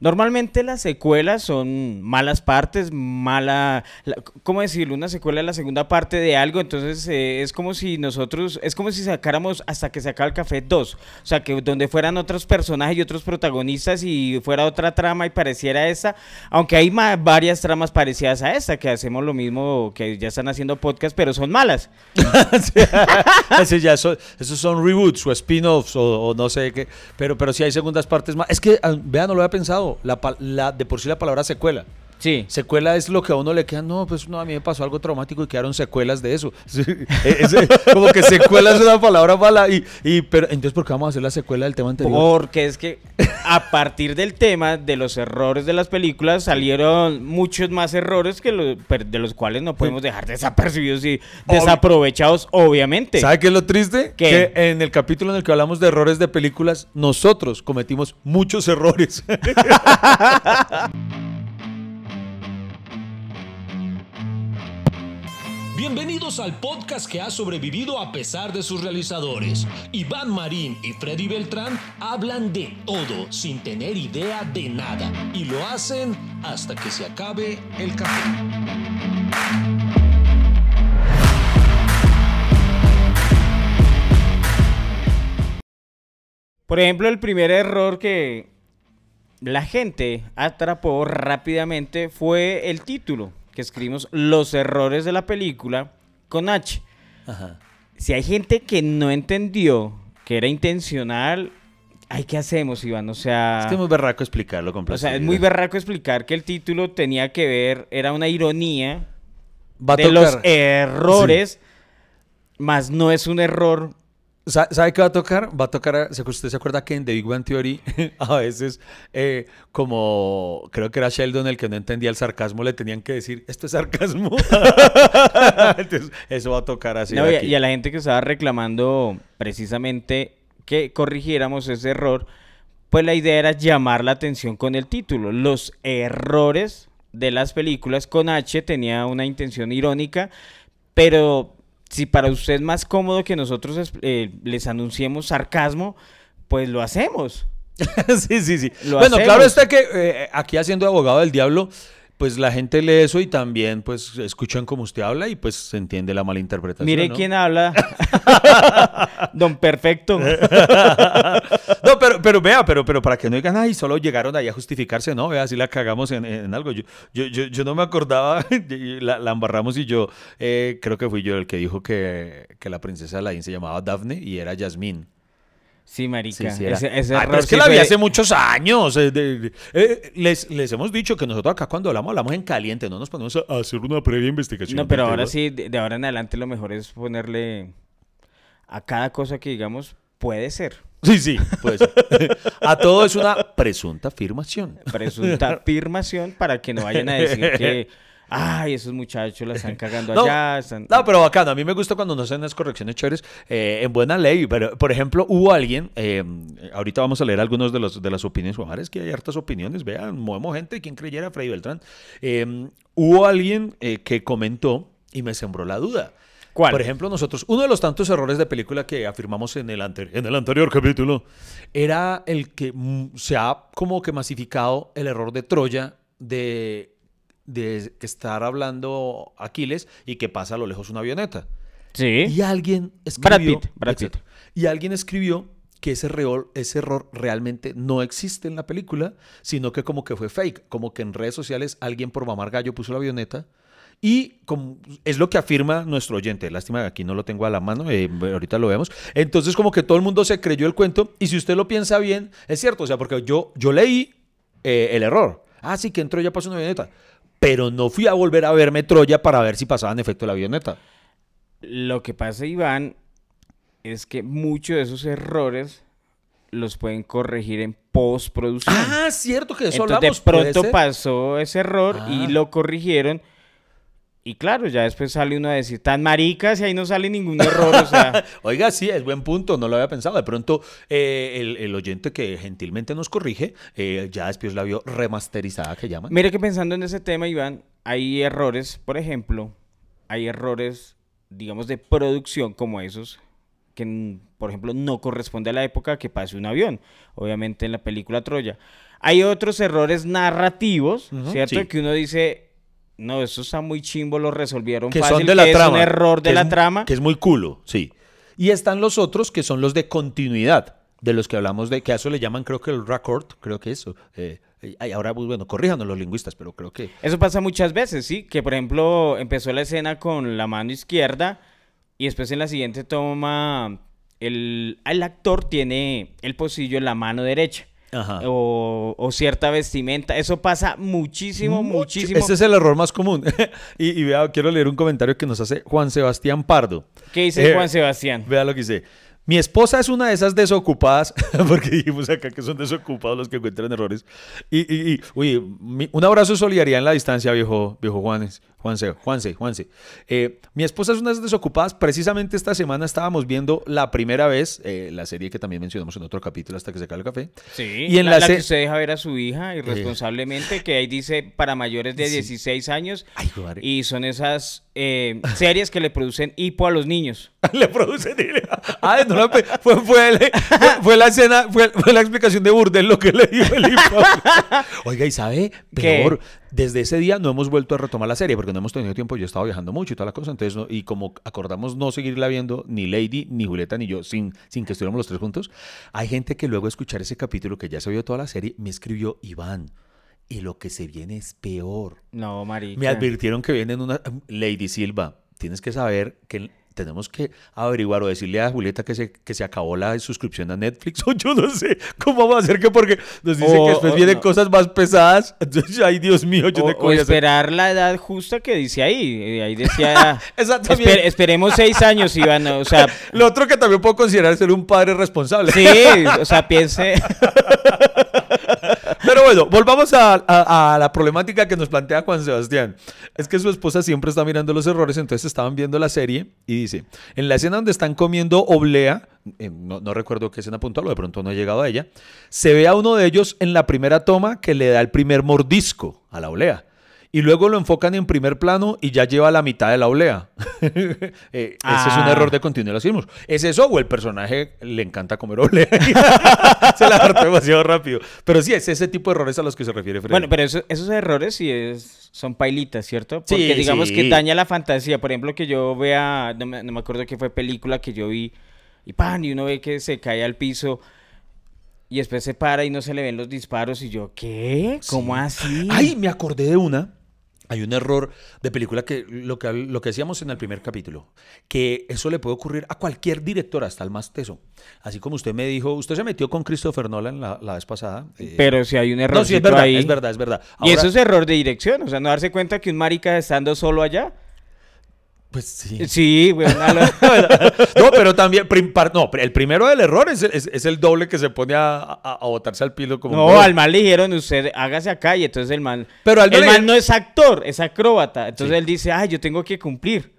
Normalmente las secuelas son malas partes, mala, la- ¿cómo decirlo? Una secuela es la segunda parte de algo, entonces eh, es como si nosotros, es como si sacáramos hasta que se acaba el café 2, o sea, que donde fueran otros personajes y otros protagonistas y fuera otra trama y pareciera esta, aunque hay varias tramas parecidas a esta, que hacemos lo mismo, que ya están haciendo podcast, pero son malas. Ese ya so- esos son reboots o spin-offs o, o no sé qué. Pero, pero sí hay segundas partes más. Es que, ah, vean, no lo había pensado. La, de por sí la palabra secuela. Sí. Secuela es lo que a uno le queda. No, pues no, a mí me pasó algo traumático y quedaron secuelas de eso. Como que secuela es una palabra mala. Y, y, pero, entonces, ¿por qué vamos a hacer la secuela del tema anterior? Porque es que a partir del tema de los errores de las películas salieron muchos más errores que de los cuales no podemos dejar desapercibidos y desaprovechados, obviamente. ¿Sabe qué es lo triste? ¿Qué? Que en el capítulo en el que hablamos de errores de películas, nosotros cometimos muchos errores. Bienvenidos al podcast que ha sobrevivido a pesar de sus realizadores. Iván Marín y Freddy Beltrán hablan de todo sin tener idea de nada y lo hacen hasta que se acabe el café. Por ejemplo, el primer error que la gente atrapó rápidamente fue el título, que escribimos Los errores de la película con H. Ajá. Si hay gente que no entendió que era intencional, ay, ¿qué hacemos, Iván? O sea... Es que es muy berraco explicarlo con O sea, es muy berraco explicar que el título tenía que ver, era una ironía Va de los errores, más no es un error. Sa- ¿Sabe qué va a tocar? Va a tocar, ¿se- ¿usted se acuerda que en The Big Bang Theory a veces, eh, como creo que era Sheldon el que no entendía el sarcasmo, le tenían que decir, esto es sarcasmo? Entonces, eso va a tocar así. No, y a la gente que estaba reclamando precisamente que corrigiéramos ese error, pues la idea era llamar la atención con el título. Los errores de las películas con H tenía una intención irónica, pero si para usted es más cómodo que nosotros eh, les anunciemos sarcasmo, pues lo hacemos. sí, sí, sí. Lo bueno, claro está que eh, aquí haciendo abogado del diablo, pues la gente lee eso y también pues escuchan como usted habla y pues se entiende la mala interpretación. Mire ¿no? quién habla. Don Perfecto. No, pero, pero vea, pero, pero para que no digan, ay, solo llegaron ahí a justificarse, no, vea, si la cagamos en, en algo. Yo, yo, yo, yo no me acordaba, la, la embarramos y yo, eh, creo que fui yo el que dijo que, que la princesa Aladdin se llamaba Daphne y era Yasmín. Sí, marica. Sí, sí, era. ese, ese Ay, error pero es que sí la vi fue- hace muchos años. eh, de- eh, les, les hemos dicho que nosotros acá cuando hablamos, hablamos en caliente, no nos ponemos a hacer una previa investigación. No, pero ahora sí, de, de ahora en adelante lo mejor es ponerle a cada cosa que digamos puede ser. Sí, sí, pues. a todo es una presunta afirmación. Presunta afirmación para que no vayan a decir que, ay, esos muchachos la están cagando No, allá. están-". No, pero bacano. A mí me gusta cuando nos hacen las correcciones chéveres eh, en buena ley. Pero, por ejemplo, hubo alguien, eh, ahorita vamos a leer algunos de, los, de las opiniones. Juan, es que hay hartas opiniones. Vean, movemos gente. ¿Quién creyera Freddy Beltrán? Eh, hubo alguien eh, que comentó y me sembró la duda. ¿Cuál? Por ejemplo, nosotros, uno de los tantos errores de película que afirmamos en el, en el anterior capítulo era el que mm, se ha como que masificado el error de Troya de, de estar hablando Aquiles y que pasa a lo lejos una avioneta. Sí. Y alguien Brad escribió. Pitt, Brad Pitt. Y alguien escribió que ese, reol- ese error realmente no existe en la película, sino que como que fue fake, como que en redes sociales alguien por mamar gallo puso la avioneta. Y como es lo que afirma nuestro oyente, lástima que aquí no lo tengo a la mano, eh, ahorita lo vemos. Entonces como que todo el mundo se creyó el cuento y si usted lo piensa bien, es cierto, o sea, porque yo, yo leí eh, el error. Ah, sí, que en Troya pasó una avioneta. Pero no fui a volver a verme Troya para ver si pasaba en efecto la avioneta. Lo que pasa, Iván, es que muchos de esos errores los pueden corregir en postproducción. Ah, cierto que eso Entonces, hablamos. de pronto pasó ese error Ah. y lo corrigieron. Y claro, ya después sale uno a decir, tan maricas y ahí no sale ningún error. o sea, Oiga, sí, es buen punto, no lo había pensado. De pronto, eh, el, el oyente que gentilmente nos corrige, eh, ya después la vio remasterizada, que llaman. mire que pensando en ese tema, Iván, hay errores, por ejemplo, hay errores, digamos, de producción como esos, que, por ejemplo, no corresponde a la época que pase un avión, obviamente en la película Troya. Hay otros errores narrativos, ¿cierto? sí. Que uno dice, no, eso está muy chimbo, lo resolvieron que fácil, son de la que trama. es un error de la es- trama. Que es muy culo, sí. Y están los otros que son los de continuidad, de los que hablamos de, que a eso le llaman creo que el record, creo que eso. Eh, ay, ahora, bueno, corríjanos los lingüistas, pero creo que... Eso pasa muchas veces, ¿sí? Que por ejemplo empezó la escena con la mano izquierda y después en la siguiente toma el, el actor tiene el pocillo en la mano derecha. Ajá. O, o cierta vestimenta. Eso pasa muchísimo, Mucho. muchísimo. Ese es el error más común. y, y vea, quiero leer un comentario que nos hace Juan Sebastián Pardo. ¿Qué dice Eh, Juan Sebastián? Vea lo que dice. Mi esposa es una de esas desocupadas, porque dijimos acá que son desocupados los que encuentran errores. Y, y, y, uy, mi- un abrazo de solidaridad en la distancia, viejo, viejo Juanes, Juanse, Juanse, Juanse. Eh, mi esposa es una de esas desocupadas. Precisamente esta semana estábamos viendo la primera vez eh, la serie que también mencionamos en otro capítulo hasta que se acabe el café. Sí, Y en la, la la se- que usted deja ver a su hija irresponsablemente, que ahí dice para mayores de Sí. 16 años. Ay. Y son esas eh, series que le producen hipo a los niños. Le producen. Ah, no la pe- fue, fue, el- fue- fue la escena, fue, fue la explicación de Burdel lo que le dijo el hipo. Oiga, ¿y sabe? ¿Qué? Peor, desde ese día no hemos vuelto a retomar la serie porque no hemos tenido tiempo. Yo he estado viajando mucho y toda la cosa. Entonces, no- y como acordamos no seguirla viendo, ni Lady, ni Julieta, ni yo, sin, sin que estuviéramos los tres juntos, hay gente que luego de escuchar ese capítulo que ya se vio toda la serie, me escribió Iván. Y lo que se viene es peor. No, marica. Me advirtieron que vienen una Lady Silva. Tienes que saber que tenemos que averiguar o decirle a Julieta que se, que se acabó la suscripción a Netflix. O yo no sé cómo vamos a hacer que porque nos dice O- que después vienen no. cosas más pesadas. Entonces, ay, Dios mío, yo O, no o esperar la edad justa que dice ahí. Ahí decía. También. "Esper- esperemos seis años, Iván. O sea, Lo otro que también puedo considerar ser un padre responsable. sí, o sea, piense. Pero bueno, volvamos a, la problemática que nos plantea Juan Sebastián. Es que su esposa siempre está mirando los errores, entonces estaban viendo la serie y dice, en la escena donde están comiendo oblea, eh, no, recuerdo qué escena puntual, de pronto no he llegado a ella, se ve a uno de ellos en la primera toma que le da el primer mordisco a la oblea. Y luego lo enfocan en primer plano y ya lleva la mitad de la oblea. Eh, ese es un Ah. error de continuación. ¿Es eso o el personaje le encanta comer oblea? se la hartó demasiado rápido. Pero sí, es ese tipo de errores a los que se refiere Freddy. Bueno, pero eso- esos errores sí es, son pailitas, ¿cierto? Porque Sí, digamos sí. que daña la fantasía. Por ejemplo, que yo vea, no me, no me acuerdo qué fue película que yo vi, y pan, y uno ve que se cae al piso, y después se para y no se le ven los disparos, y yo, ¿qué? ¿Cómo así? Ay, me acordé de una. Hay un error de película que lo que lo que decíamos en el primer capítulo, que eso le puede ocurrir a cualquier director, hasta el más teso. Así como usted me dijo, usted se metió con Christopher Nolan la, la vez pasada. eh, Pero si hay un error no, sí, es verdad, ahí. es verdad, es verdad. Y eso es error de dirección, o sea, no darse cuenta que un marica estando solo allá. Pues sí. Sí, güey. no, pero también, no, el primero del error es, es- es el doble que se pone a, a- a botarse al pilo como No, al man le dijeron, usted hágase acá y entonces el man... Pero al el le- man no es actor, es acróbata. Entonces Sí. él dice, ay, yo tengo que cumplir.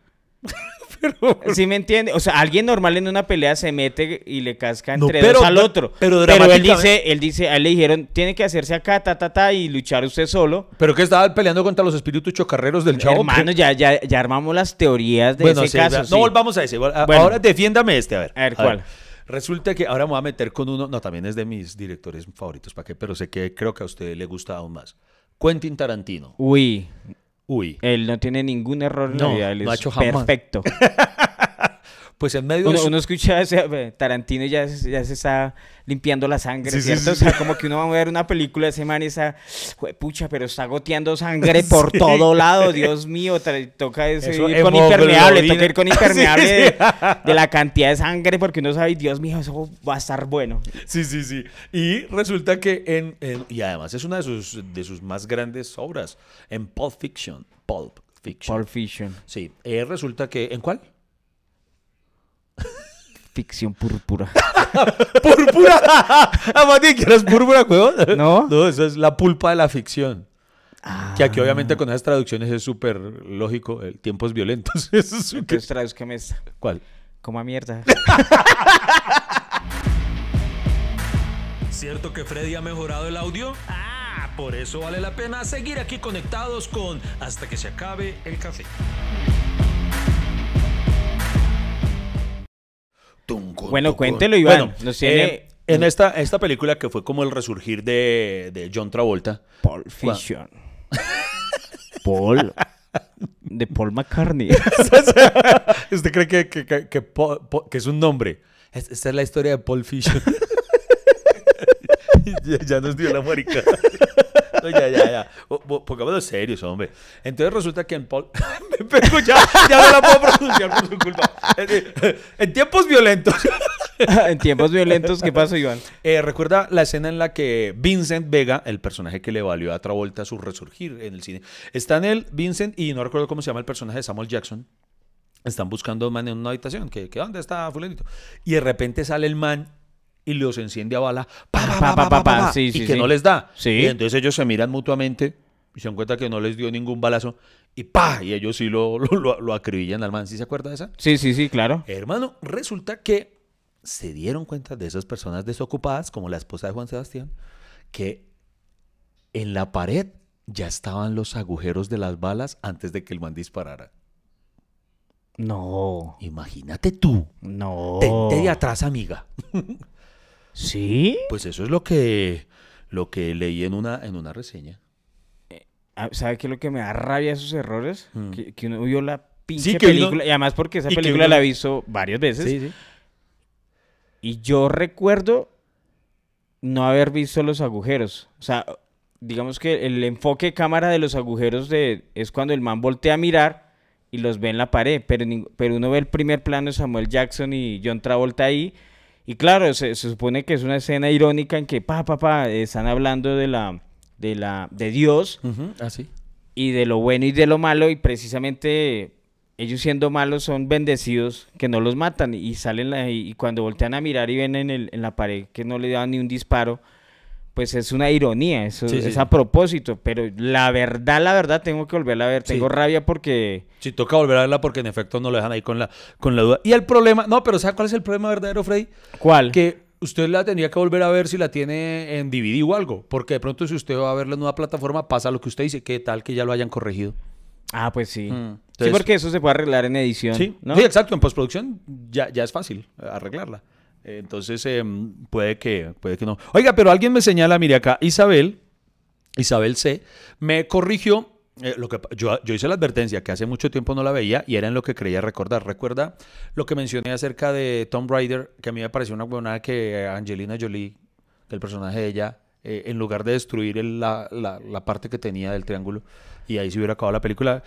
¿Sí me entiende? O sea, alguien normal en una pelea se mete y le casca No, entre pero- dos al otro. pero él dice, él dice, a él le dijeron, tiene que hacerse acá, ta, ta, ta, y luchar usted solo. Pero que estaba peleando contra los espíritus chocarreros del chavo. Hermano, ya, ya, ya armamos las teorías de Bueno, ese sí, caso. sí. no volvamos a ese. Bueno. Ahora defiéndame este, a ver. A ver, ¿cuál? Resulta que ahora me voy a meter con uno, no, también es de mis directores favoritos, ¿para qué? Pero sé que creo que a usted le gusta aún más. Quentin Tarantino. Uy, Uy. él no tiene ningún error en No, la vida, él no ha es hecho jamás. perfecto. Pues en medio de Uno, su- uno escucha ese eh, Tarantino y ya, se- ya se está limpiando la sangre, Sí, ¿cierto? sí, o sea, como que uno va a ver una película de ese man y esa, pucha, pero está goteando sangre por todo lado, Dios mío, toca ese- Eso, ir con impermeable, toca ir con impermeable Sí, sí. De, de la cantidad de sangre porque uno sabe, Dios mío, eso va a estar bueno. Sí, sí, sí. Y resulta que en, en- y además es una de sus, de sus más grandes obras, en Pulp Fiction. Pulp Fiction. Pulp Fiction, Sí. Eh, resulta que, ¿en cuál? Ficción púrpura. ¡Púrpura! Además ni que eres púrpura, huevón. ¿No? No, eso es la pulpa de la ficción. Que aquí Ah. obviamente con esas traducciones es súper lógico, el tiempos violentos. Eso es un- Entonces tradúzcame esta. ¿Cuál? Como a mierda. ¿Cierto que Freddy ha mejorado el audio? Ah, por eso vale la pena seguir aquí conectados con Hasta que se acabe el café. Bueno, cuéntelo, Iván. Bueno, Nos tiene eh, En esta, esta película que fue como el resurgir de, de John Travolta. Paul Fiction. Paul. De Paul McCartney. ¿Usted cree que, que- que es un nombre? Es- Esta es la historia de Paul Fisher. ya, ya nos dio la marica. No, ya, ya, ya. Po- po- Pongámonos serios, hombre. Entonces resulta que en Paul... Me pego ya, ya no la puedo pronunciar por su culpa. En, en tiempos violentos. en tiempos violentos, ¿qué pasó, Iván? Eh, Recuerda la escena en la que Vincent Vega, el personaje que le valió a Travolta su resurgir en el cine, está en él, Vincent, y no recuerdo cómo se llama el personaje de Samuel Jackson. Están buscando a un man en una habitación. Que, que ¿Dónde está Fulanito? Y de repente sale el man y los enciende a bala. Pa, pa, pa, pa, pa, pa, pa, Sí, y sí, que sí. no les da. Y entonces ellos se miran mutuamente y se dan cuenta que no les dio ningún balazo. Y pa, y ellos sí lo, lo, lo- lo acribillan al man. ¿Sí se acuerda de esa? Sí, sí, sí, claro. Hermano, resulta que se dieron cuenta de esas personas desocupadas, como la esposa de Juan Sebastián, que en la pared ya estaban los agujeros de las balas antes de que el man disparara. No, Imagínate tú. no. Tente de atrás, amiga. ¿Sí? Pues eso es lo que, lo que leí en una, en una reseña. Ah, ¿Sabe qué es lo que me da rabia esos errores? Mm. Que, que uno vio la pinche Sí, que uno- película. Y además porque esa película uno- la visto varias veces. sí. Y yo recuerdo no haber visto los agujeros. O sea, digamos que el enfoque de cámara de los agujeros de, es cuando el man voltea a mirar y los ve en la pared. Pero, pero uno ve el primer plano de Samuel Jackson y John Travolta ahí. Y claro, se, se supone que es una escena irónica en que, pa, pa, pa, están hablando de la, de la, de Dios Así. y de lo bueno y de lo malo y precisamente ellos siendo malos son bendecidos que no los matan y salen la- y cuando voltean a mirar y ven en, el- en la pared que no le dan ni un disparo pues es una ironía eso Sí, sí. es a propósito pero la verdad la verdad tengo que volverla a ver Sí. tengo rabia porque Sí, toca volver a verla porque en efecto no lo dejan ahí con la, con la duda. Y el problema, no, pero ¿sabe cuál es el problema verdadero, Freddy? ¿cuál? que usted la tendría que volver a ver si la tiene en DVD o algo, porque de pronto si usted va a verla en una plataforma pasa lo que usted dice, que tal que ya lo hayan corregido. ah pues sí Mm. sí porque eso se puede arreglar en edición Sí, ¿no? sí, exacto, en postproducción ya, ya es fácil arreglarla. Entonces eh, puede que puede que no. Oiga, pero alguien me señala, mire acá, Isabel, Isabel C, me corrigió. eh, lo que, yo, yo hice la advertencia que hace mucho tiempo no la veía y era en lo que creía recordar. Recuerda lo que mencioné acerca de Tomb Raider, que a mí me pareció una buena que Angelina Jolie, que el personaje de ella, eh, en lugar de destruir la, la- la parte que tenía del triángulo, y ahí se hubiera acabado la película,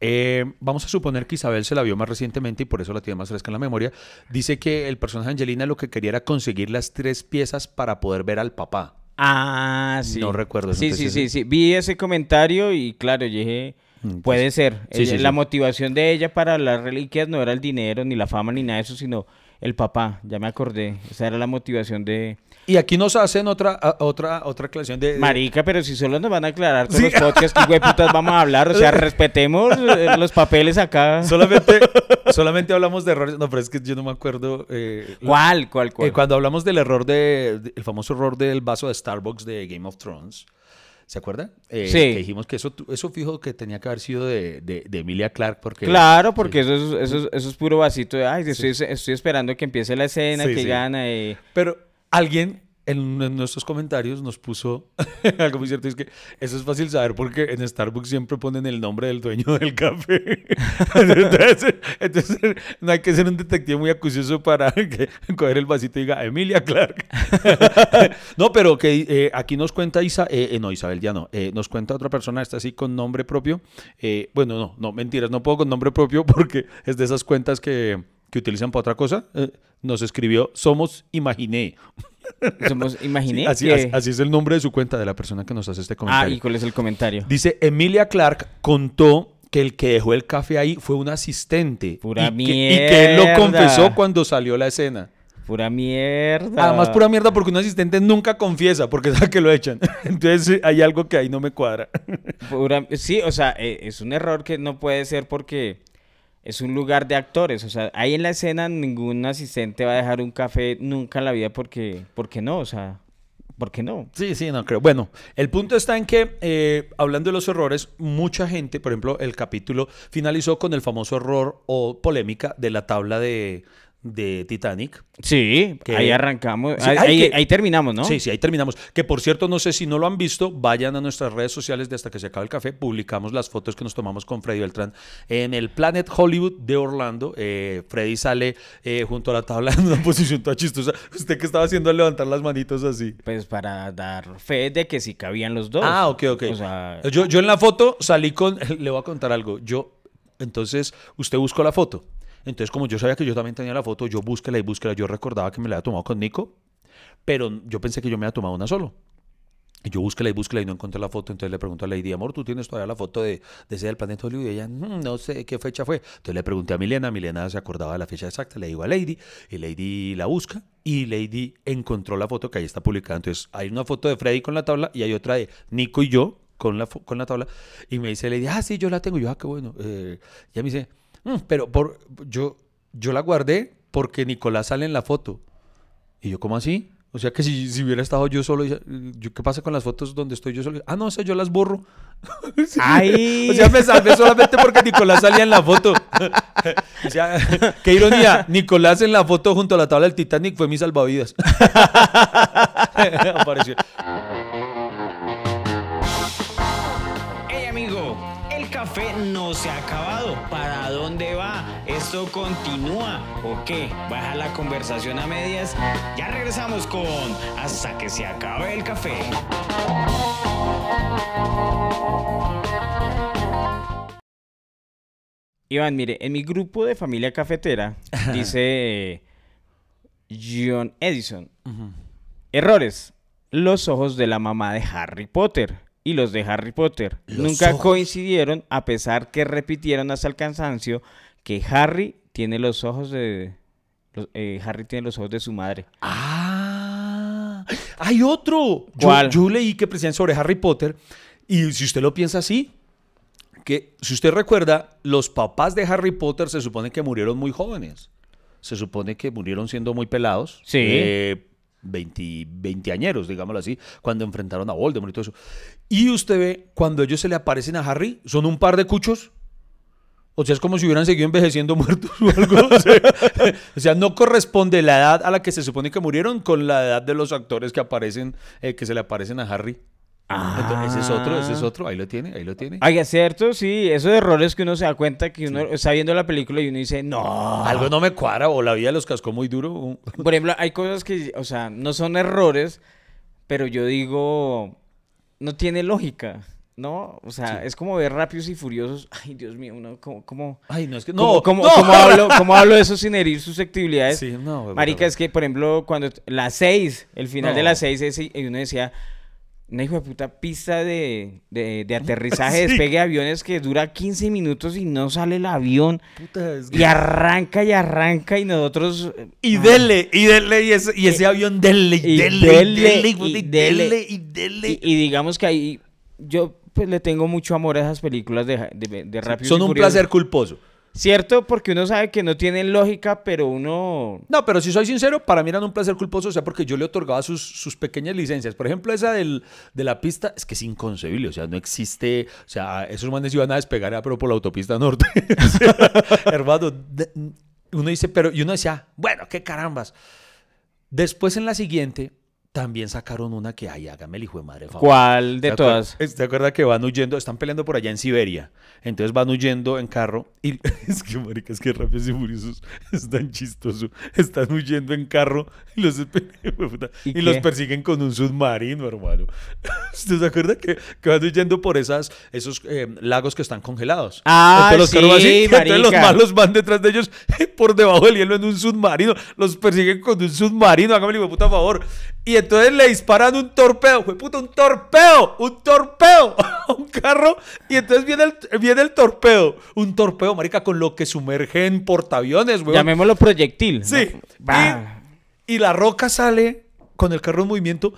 eh, vamos a suponer que Isabel se la vio más recientemente y por eso la tiene más fresca en la memoria. Dice que el personaje de Angelina lo que quería era conseguir las tres piezas para poder ver al papá. Ah, sí. No recuerdo Sí, sí, sí, sí. Vi ese comentario y claro, yo dije, Mm, puede ser. sí, Ella- sí, la sí. motivación de ella para las reliquias no era el dinero, ni la fama, ni nada de eso, sino el papá. Ya me acordé. Esa era la motivación de Y aquí nos hacen otra, otra, otra aclaración de... Marica, pero si solo nos van a aclarar todos Sí. los podcasts, ¿qué hueputas vamos a hablar? O sea, respetemos eh, los papeles acá. Solamente, solamente hablamos de errores. No, pero es que yo no me acuerdo. eh, ¿Cuál? ¿Cuál? ¿Cuál? eh, cuando hablamos del error de, de- el famoso error del vaso de Starbucks de Game of Thrones. ¿Se acuerda? Eh, Sí. Que dijimos que eso, eso fijo que tenía que haber sido de, de- de Emilia Clark porque... Claro, porque eso, es, eso, es- eso es puro vasito de, ay, estoy, estoy esperando que empiece la escena, Sí, que gana. eh". Pero alguien en, nuestros comentarios nos puso algo muy cierto, es que eso es fácil saber porque en Starbucks siempre ponen el nombre del dueño del café. entonces, entonces, no hay que ser un detective muy acucioso para que, coger el vasito y diga Emilia Clark. no, pero que eh, aquí nos cuenta Isa, eh, eh, no, Isabel ya no, eh, nos cuenta otra persona, está así con nombre propio. Eh, bueno, no, no, mentiras, no puedo con nombre propio porque es de esas cuentas que, que utilizan para otra cosa. Eh, nos escribió Somos Imaginé. Somos, imaginé Así, que... así- así es el nombre de su cuenta de la persona que nos hace este Ah, comentario. ¿y cuál es el comentario? Dice, Emilia Clark contó que el que dejó el café ahí fue un asistente. Pura y que, y que él lo mierda. confesó cuando salió la escena. Pura mierda. Además, pura mierda porque un asistente nunca confiesa porque sabe que lo echan. Entonces eh, hay algo que ahí no me cuadra. Pura- Sí, o sea, eh, es un error que no puede ser porque es un lugar de actores. O sea, ahí en la escena ningún asistente va a dejar un café nunca en la vida porque, porque no, o sea, ¿por qué no? Sí, sí, no creo. Bueno, el punto está en que, eh, hablando de los errores, mucha gente, por ejemplo, el capítulo finalizó con el famoso error o polémica de la tabla de, de Titanic. Sí, Que- ahí arrancamos. Sí, ahí, hay ahí- que- ahí terminamos, ¿no? Sí, sí, ahí terminamos. Que por cierto, no sé si no lo han visto, vayan a nuestras redes sociales de hasta que se acabe el café. Publicamos las fotos que nos tomamos con Freddy Beltrán en el Planet Hollywood de Orlando. Eh, Freddy sale eh, junto a la tabla en una posición toda chistosa. ¿Usted qué estaba haciendo al levantar las manitos así? Pues para dar fe de que sí cabían los dos. Ah, ok, ok. O sea, yo, yo en la foto salí con. Le voy a contar algo. Yo. Entonces, usted buscó la foto. Entonces, como yo sabía que yo también tenía la foto, yo búsquela y búsquela. Yo recordaba que me la había tomado con Nico, pero yo pensé que yo me había tomado una solo. Y yo búsquela y búsquela y no encontré la foto. Entonces le pregunto a Lady, amor, ¿tú tienes todavía la foto de, de ese del planeta Hollywood? Y ella, "Mm, no sé qué fecha fue. Entonces le pregunté a Milena. Milena se acordaba de la fecha exacta. Le digo a Lady. Y Lady la busca. Y Lady encontró la foto que ahí está publicada. Entonces hay una foto de Freddy con la tabla y hay otra de Nico y yo con la, con la tabla. Y me dice Lady, ah, sí, yo la tengo. Y yo, ah, qué bueno. Eh, y ella me dice, "Mm, pero por, yo, yo la guardé porque Nicolás sale en la foto. Y yo, ¿cómo así? O sea que si, si hubiera estado yo solo, yo, ¿qué pasa con las fotos donde estoy yo solo? Ah, no, sé, yo las borro. Sí. ¡Ay! O sea, me salvé solamente porque Nicolás salía en la foto. O sea, qué ironía. Nicolás en la foto junto a la tabla del Titanic fue mi salvavidas. Apareció. Amigo, el café no se ha acabado. ¿Para dónde va? ¿Esto continúa o qué? ¿Baja la conversación a medias? Ya regresamos con Hasta que se acabe el café. Iván, mire, en mi grupo de familia cafetera dice John Edison. Errores. Los ojos de la mamá de Harry Potter y los de Harry Potter Los nunca ojos. coincidieron a pesar que repitieron hasta el cansancio que Harry tiene los ojos de los- eh, Harry tiene los ojos de su madre. Ah, hay otro. Yo, ¿Cuál? yo leí que precisamente sobre Harry Potter y si usted lo piensa así, que si usted recuerda, los papás de Harry Potter se supone que murieron muy jóvenes. Se supone que murieron siendo muy pelados. Sí. eh, 20, 20 añeros, digámoslo así, cuando enfrentaron a Voldemort y todo eso. Y usted ve, cuando ellos se le aparecen a Harry, son un par de cuchos. O sea, es como si hubieran seguido envejeciendo muertos o algo. O sea, no corresponde la edad a la que se supone que murieron con la edad de los actores que aparecen, eh, que se le aparecen a Harry. Entonces, ese es otro, ese es otro. Ahí lo tiene, ahí lo tiene. Ay, es cierto, sí, esos errores que uno se da cuenta que uno está viendo la película y uno dice, no. Algo no me cuadra o la vida los cascó muy duro. Por ejemplo, hay cosas que, o sea, no son errores, pero yo digo, no tiene lógica, ¿no? O sea, es como ver Rápidos y Furiosos. Ay, Dios mío, uno, ¿cómo, cómo, Ay, no, es que cómo- no. cómo, no. cómo hablo, cómo hablo de eso sin herir susceptibilidades? Sí, no, Marica, es que, por ejemplo, cuando la 6, el final de No. la 6, ese- y uno decía, una hijo de puta pista de, de, de aterrizaje, Sí. despegue de aviones que dura 15 minutos y no sale el avión. Puta, es que- Y arranca y arranca y nosotros... eh, Y ah, dele, y dele, y ese, y ese avión dele, y dele, y dele, dele, y dele. y dele. Y, y digamos que ahí yo pues le tengo mucho amor a esas películas de, de, de Rápidos Son y un placer culposo. Cierto, porque uno sabe que no tienen lógica, pero uno... No, pero si soy sincero, para mí eran un placer culposo, o sea, porque yo le otorgaba sus, sus pequeñas licencias. Por ejemplo, esa del, de la pista, es que es inconcebible, o sea, no existe, o sea, esos manes iban a despegar, ah, pero por la autopista norte. Hermano, uno dice, pero, y uno decía, bueno, qué carambas. Después en la siguiente, también sacaron una que, ay, hágame el hijo de madre favor. ¿Cuál de ¿Se todas? acuerda- ¿Te acuerdas que van huyendo? Están peleando por allá en Siberia. Entonces van huyendo en carro. Y es que, marica, es que Rápidos y Furiosos es tan chistoso. Están huyendo en carro y los, ¿Y y los persiguen con un submarino, hermano. ¿Usted se acuerda que, que van huyendo por esas, esos eh, lagos que están congelados? Ah, Entonces los carros sí, así, entonces los malos van detrás de ellos por debajo del hielo en un submarino. Los persiguen con un submarino, hágame el hijo de puta favor. Y entonces le disparan un torpedo, fue puta, un torpedo, un torpedo a un carro. Y entonces viene el, viene el torpedo, un torpedo, marica, con lo que sumergen portaaviones, weón. Llamémoslo proyectil. Sí. Y, y la roca sale con el carro en movimiento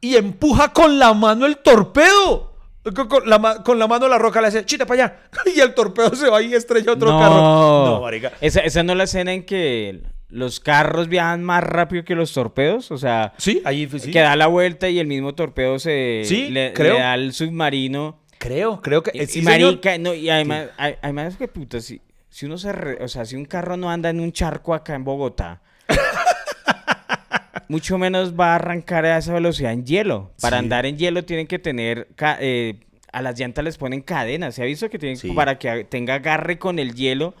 y empuja con la mano el torpedo. Con, con la, con la mano la roca le hace, chita para allá. Y el torpedo se va y estrella otro no. carro. No, marica. Esa, esa no es la escena en que los carros viajan más rápido que los torpedos, o sea, Sí, ahí fue- sí. que da la vuelta y el mismo torpedo se Sí, le, creo. le da al submarino. Creo, creo que Y, sí, y marica, no, y además, además que puta, si, si uno se, re- o sea, si un carro no anda en un charco acá en Bogotá, mucho menos va a arrancar a esa velocidad en hielo. Para Sí. andar en hielo tienen que tener, eh, a las llantas les ponen cadenas. ¿Se ha visto que tienen para que tenga agarre con el hielo?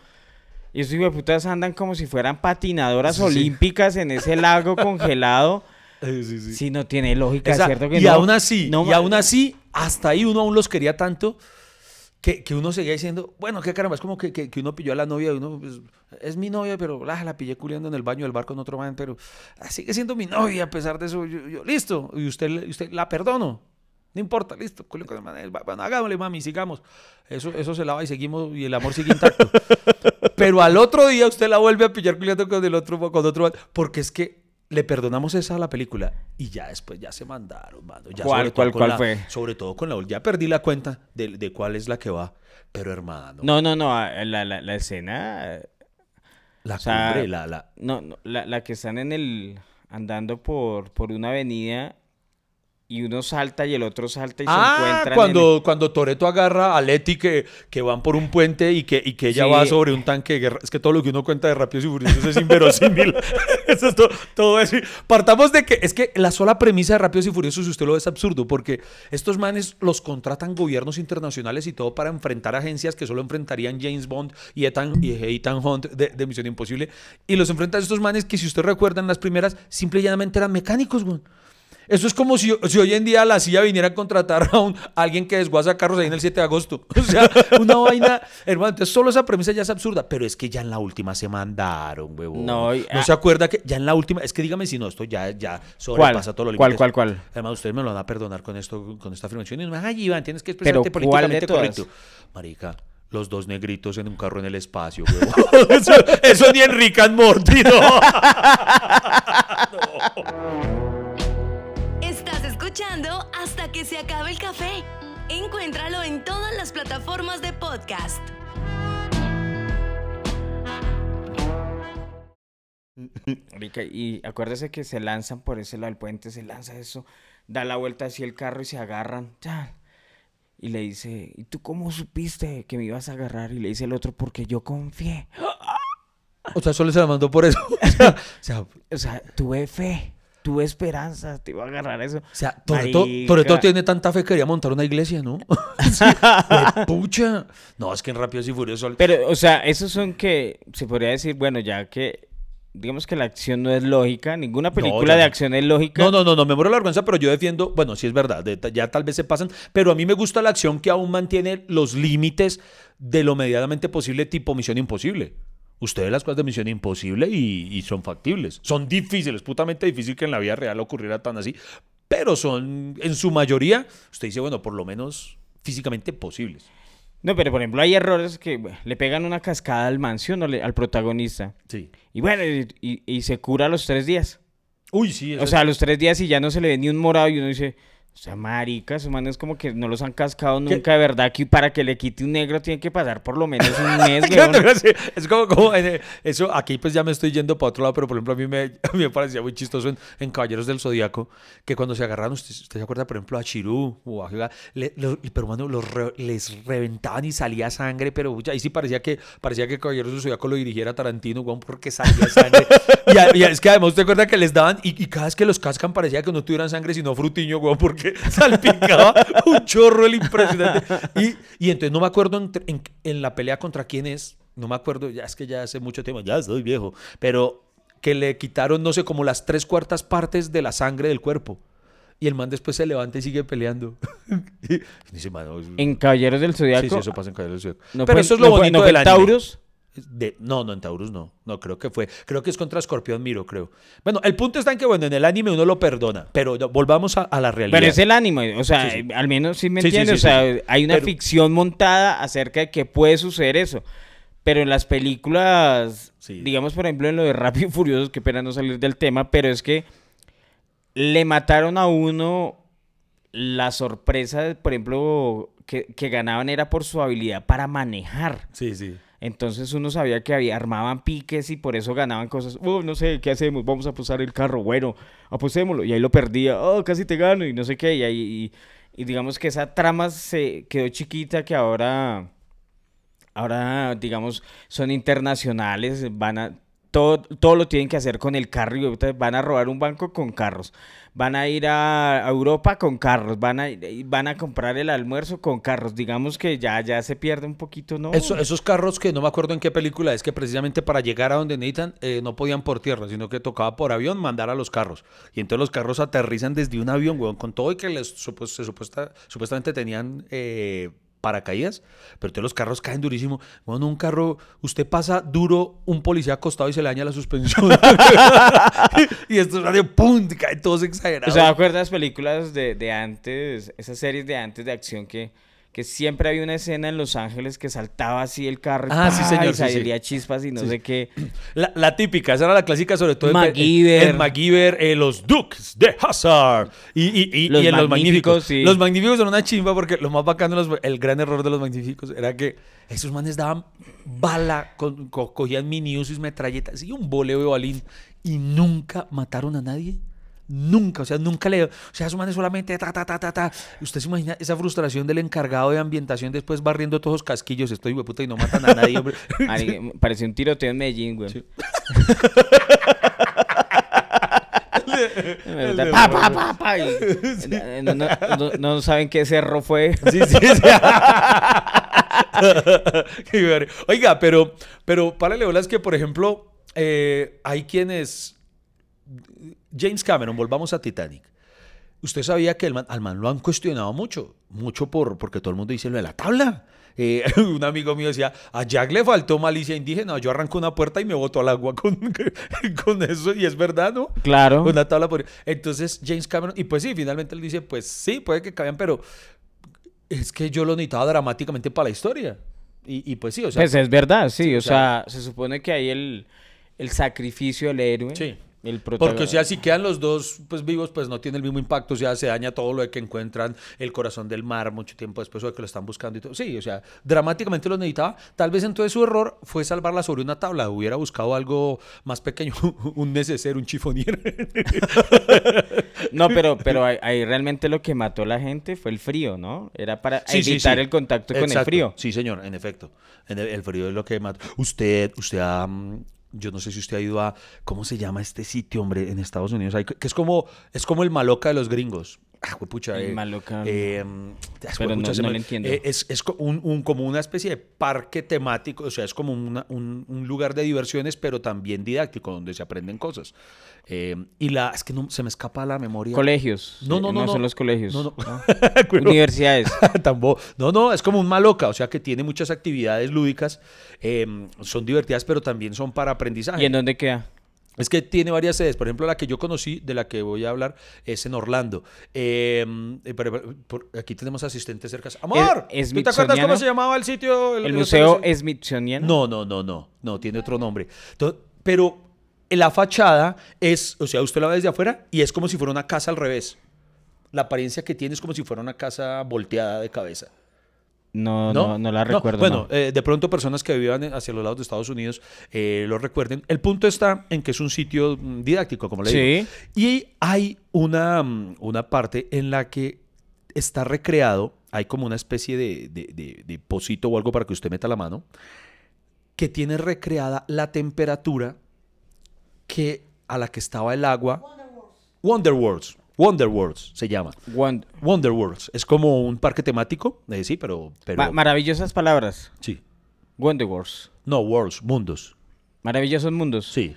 Y esos putas andan como si fueran patinadoras Sí, sí. olímpicas en ese lago congelado. Sí, sí. Si no tiene lógica, Esa- ¿cierto que y no? aún así, No y aún así, hasta ahí uno aún los quería tanto que, que uno seguía diciendo, bueno, qué caramba, es como que, que- que uno pilló a la novia uno, pues, es mi novia, pero ah, la pillé culiando en el baño del bar con otro man, pero ah, sigue siendo mi novia a pesar de eso. Yo, yo, listo, y usted, usted la perdono. No importa, listo, culio con el bueno, hagámosle, mami, sigamos. Eso, eso se lava y seguimos, y el amor sigue intacto. Pero al otro día usted la vuelve a pillar culiando con el otro, con otro porque es que le perdonamos esa a la película y ya después ya se mandaron, mano. Ya ¿Cuál, sobre cuál, cuál la- fue? Sobre todo con la Ya perdí la cuenta de, de cuál es la que va. Pero hermano, No, no, no, la, la, la escena... la o sea, cumbre, la, la... No, no, la, la que están en el... andando por, por una avenida y uno salta y el otro salta y se Ah, encuentran en cuando, cuando Toreto agarra a Leti que, que van por un puente y que, y que ella Sí. va sobre un tanque de guerra. Es que todo lo que uno cuenta de Rápidos y Furiosos es inverosímil. eso es todo, todo eso. Partamos de que es que la sola premisa de Rápidos y Furiosos, si usted lo ve, es absurdo, porque estos manes los contratan gobiernos internacionales y todo para enfrentar agencias que solo enfrentarían James Bond y Ethan, y Ethan Hunt de, de Misión Imposible. Y los enfrentan estos manes que, si usted recuerda en las primeras, simple y llanamente eran mecánicos, güey. Eso es como si, si hoy en día la CIA viniera a contratar a, un, a alguien que desguaza carros ahí en el 7 de agosto. O sea, una vaina, hermano. Entonces, solo esa premisa ya es absurda. Pero es que ya en la última se mandaron, huevón. No, y- ¿No ah. se acuerda que ya en la última. Es que dígame si no, esto ya, ya ¿Cuál? sobrepasa todo lo ¿Cuál, límites. cuál, cuál? Además, ustedes me lo van a perdonar con esto, con esta afirmación. Y no me ay, Iván, tienes que Pero, expresarte ¿cuál de políticamente correcto. Marica. Los dos negritos en un carro en el espacio, huevón. eso, eso ni en Rick and Morty, no. escuchando hasta que se acabe el café. Encuéntralo en todas las plataformas de podcast. Y acuérdese que se lanzan por ese lado del puente, se lanza eso, da la vuelta hacia el carro y se agarran. Y le dice, ¿y tú cómo supiste que me ibas a agarrar? Y le dice el otro, porque yo confié. O sea, solo se la mandó por eso. O sea, o sea, O sea, tuve fe, tuve esperanza, te iba a agarrar eso. O sea, Toreto. Toretto tiene tanta fe que quería montar una iglesia, ¿no? Sí, pucha. No, es que en Rápidos y Furiosos. Pero, o sea, esos son que se podría decir, bueno, ya que digamos que la acción no es lógica, ninguna película de acción es lógica. No, no, no, no me muero la vergüenza, pero yo defiendo, bueno, sí es verdad, de- ya tal vez se pasan, pero a mí me gusta la acción que aún mantiene los límites de lo medianamente posible, tipo Misión Imposible. Ustedes las cosas de Misión Imposible y, y son factibles. Son difíciles, putamente difícil que en la vida real ocurriera tan así, pero son, en su mayoría, usted dice, bueno, por lo menos físicamente posibles. No, pero por ejemplo hay errores que bueno, le pegan una cascada al mansión al protagonista. Sí. Y bueno, y, y- y se cura a los tres días. Uy, sí, O sea, a los tres días y ya no se le ve ni un morado y uno dice, o sea, marica, esos manes como que no los han cascado nunca de verdad que para que le quite un negro tiene que pasar por lo menos un mes, es como, como en- eso, aquí pues ya me estoy yendo para otro lado, pero por ejemplo a mí me, a mí me parecía muy chistoso en, en Caballeros del Zodíaco, que cuando se agarraron, usted, usted se acuerda por ejemplo a Chirú o a le- pero mano, los re- les reventaban y salía sangre, pero ahí sí parecía que, parecía que Caballeros del Zodíaco lo dirigiera Tarantino, weón, porque salía sangre. y, a- y es que además usted acuerda que les daban, y, y cada vez que los cascan parecía que no tuvieran sangre, sino frutiño, weón, porque salpicaba un chorro el impresionante. Y, y entonces no me acuerdo en, en la pelea contra quién es, no me acuerdo, ya es que ya hace mucho tiempo, ya estoy viejo, pero que le quitaron, no sé, como las tres cuartas partes de la sangre del cuerpo. Y el man después se levanta y sigue peleando. y dice, "Mano, eso- En Caballeros del Zodiaco. Sí, sí, eso pasa en Caballeros del Zodíaco. no Pero fue- eso es no lo fue- bonito no fue del en anime. Taurus. De- no, no, en Taurus no. No, creo que fue. Creo que es contra Escorpión Miro, creo. Bueno, el punto está en que, bueno, en el anime uno lo perdona. Pero volvamos a, a la realidad. Pero es el ánimo, o sea, Sí, sí. al menos sí me Sí, entiendes, o sea, hay una Pero- ficción montada acerca de que puede suceder eso. Pero en las películas, Sí. digamos por ejemplo en lo de Rápido y Furioso, qué pena no salir del tema, pero es que le mataron a uno la sorpresa, por ejemplo, que, que ganaban era por su habilidad para manejar. Sí, sí. Entonces uno sabía que había, armaban piques y por eso ganaban cosas. Oh, no sé, ¿qué hacemos? Vamos a apostar el carro. Bueno, apostémoslo. Y ahí lo perdía. Oh, casi te gano y no sé qué. Y, ahí, y, y digamos que esa trama se quedó chiquita que ahora ahora, digamos, son internacionales, van a todo, todo lo tienen que hacer con el carro y van a robar un banco con carros. Van a ir a Europa con carros, van a, van a comprar el almuerzo con carros. Digamos que ya, ya se pierde un poquito, ¿no? Eso- esos carros que no me acuerdo en qué película es que precisamente para llegar a donde necesitan eh, no podían por tierra, sino que tocaba por avión mandar a los carros. Y entonces los carros aterrizan desde un avión, weón, con todo y que les supuesta, supuestamente tenían eh, paracaídas, pero entonces los carros caen durísimo. Bueno, un carro, usted pasa duro, un policía acostado y se le daña la suspensión. y esto es de ¡pum! caen todos O exagerados. sea, ¿acuerdas películas de, de antes, esas series de antes de acción que, que siempre había una escena en Los Ángeles que saltaba así el carro y, Ah, sí, señor, y sí, sí. salía chispas y no sé qué? La, la típica, esa era la clásica, sobre todo MacGyver. en, en MacGyver, eh, los Dukes de Hazard. Y, y, y, Los y en los Magníficos. Los Magníficos son una chimba porque lo más bacano, los- el gran error de los Magníficos era que esos manes daban bala, con, co- cogían mini usos, metralletas y un boleo de balín y nunca mataron a nadie. Nunca, o sea, nunca le. O sea, esos manes solamente ta, ta, ta, ta, ta. Usted se imagina esa frustración del encargado de ambientación después barriendo todos los casquillos. Estoy de puta y no matan a nadie, hombre. Parecía un tiroteo en Medellín, güey. De- Pa, pa, pa, pa, y- no, no- no- no saben qué cerro fue. Sí, sí, sí. Oiga, pero, pero párale bolas que, por ejemplo, eh, hay quienes. James Cameron, volvamos a Titanic. Usted sabía que el man- al man lo han cuestionado mucho, mucho por, porque todo el mundo dice lo de la tabla. Eh, un amigo mío decía, a Jack le faltó malicia indígena, yo arranco una puerta y me boto al agua con, con eso, y es verdad, ¿no? Claro. Una tabla por... Entonces James Cameron, y pues sí, finalmente él dice, pues sí, puede que cabían, pero es que yo lo necesitaba dramáticamente para la historia. Y, y pues sí, o sea... Pues es verdad, sí. Sí, o o sea- sea, se supone que hay el, el sacrificio del héroe. Sí. El porque, o sea, si quedan los dos pues, vivos, pues no tiene el mismo impacto. O sea, se daña todo lo de que encuentran el corazón del mar mucho tiempo después o de que lo están buscando y todo. Sí, o sea, dramáticamente lo necesitaba. Tal vez entonces su error fue salvarla sobre una tabla. Hubiera buscado algo más pequeño, un neceser, un chifonier. No, pero, pero ahí, realmente lo que mató a la gente fue el frío, ¿no? Era para Sí, evitar sí. el contacto con el frío. Sí, señor, en efecto. El, el frío es lo que mata. Usted, usted ha, mm, yo no sé si usted ha ido a, ¿cómo se llama este sitio, hombre, en Estados Unidos? Hay, que es como, es como el maloca de los gringos. Ah, juepucha, El eh, eh, ah, Pero no- no me- lo entiendo. eh, es es un, un- como una especie de parque temático, o sea, es como una- un, un lugar de diversiones, pero también didáctico, donde se aprenden cosas. Eh, y la, es que no, se me escapa la memoria. Colegios. No, eh, no, no, no. son los colegios. No, no. Universidades. Tambo- No, no, es como un maloca, o sea que tiene muchas actividades lúdicas, son divertidas, pero también son para aprendizaje. ¿Y en dónde queda? Es que tiene varias sedes, por ejemplo, la que yo conocí, de la que voy a hablar, es en Orlando. Eh, eh, pero- pero- por- aquí tenemos asistentes cerca. ¡Amor! ¿Es- ¿Tú te acuerdas cómo se llamaba el sitio? ¿El hotel museo? Smithsoniano? No, no, no, no, no, tiene otro nombre. Pero la fachada es, o sea, usted la ve desde afuera y es como si fuera una casa al revés. La apariencia que tiene es como si fuera una casa volteada de cabeza. No, no, no, la recuerdo. Bueno, no. eh, de pronto personas que vivan hacia los lados de Estados Unidos eh, lo recuerden. El punto está en que es un sitio mm, didáctico, como le digo. Sí. Y hay una, mm, una parte en la que está recreado, hay como una especie de, de, de- de pocito o algo para que usted meta la mano, que tiene recreada la temperatura que a la que estaba el agua. Wonderworlds. Wonderworlds se llama. Wond- Wonderworlds. Es como un parque temático, eh, sí, pero... pero Ma- maravillosas palabras. sí. Wonderworlds. No, worlds, mundos. Maravillosos mundos. Sí.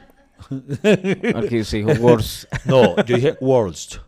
Porque se dijo Wars. No, yo dije worlds.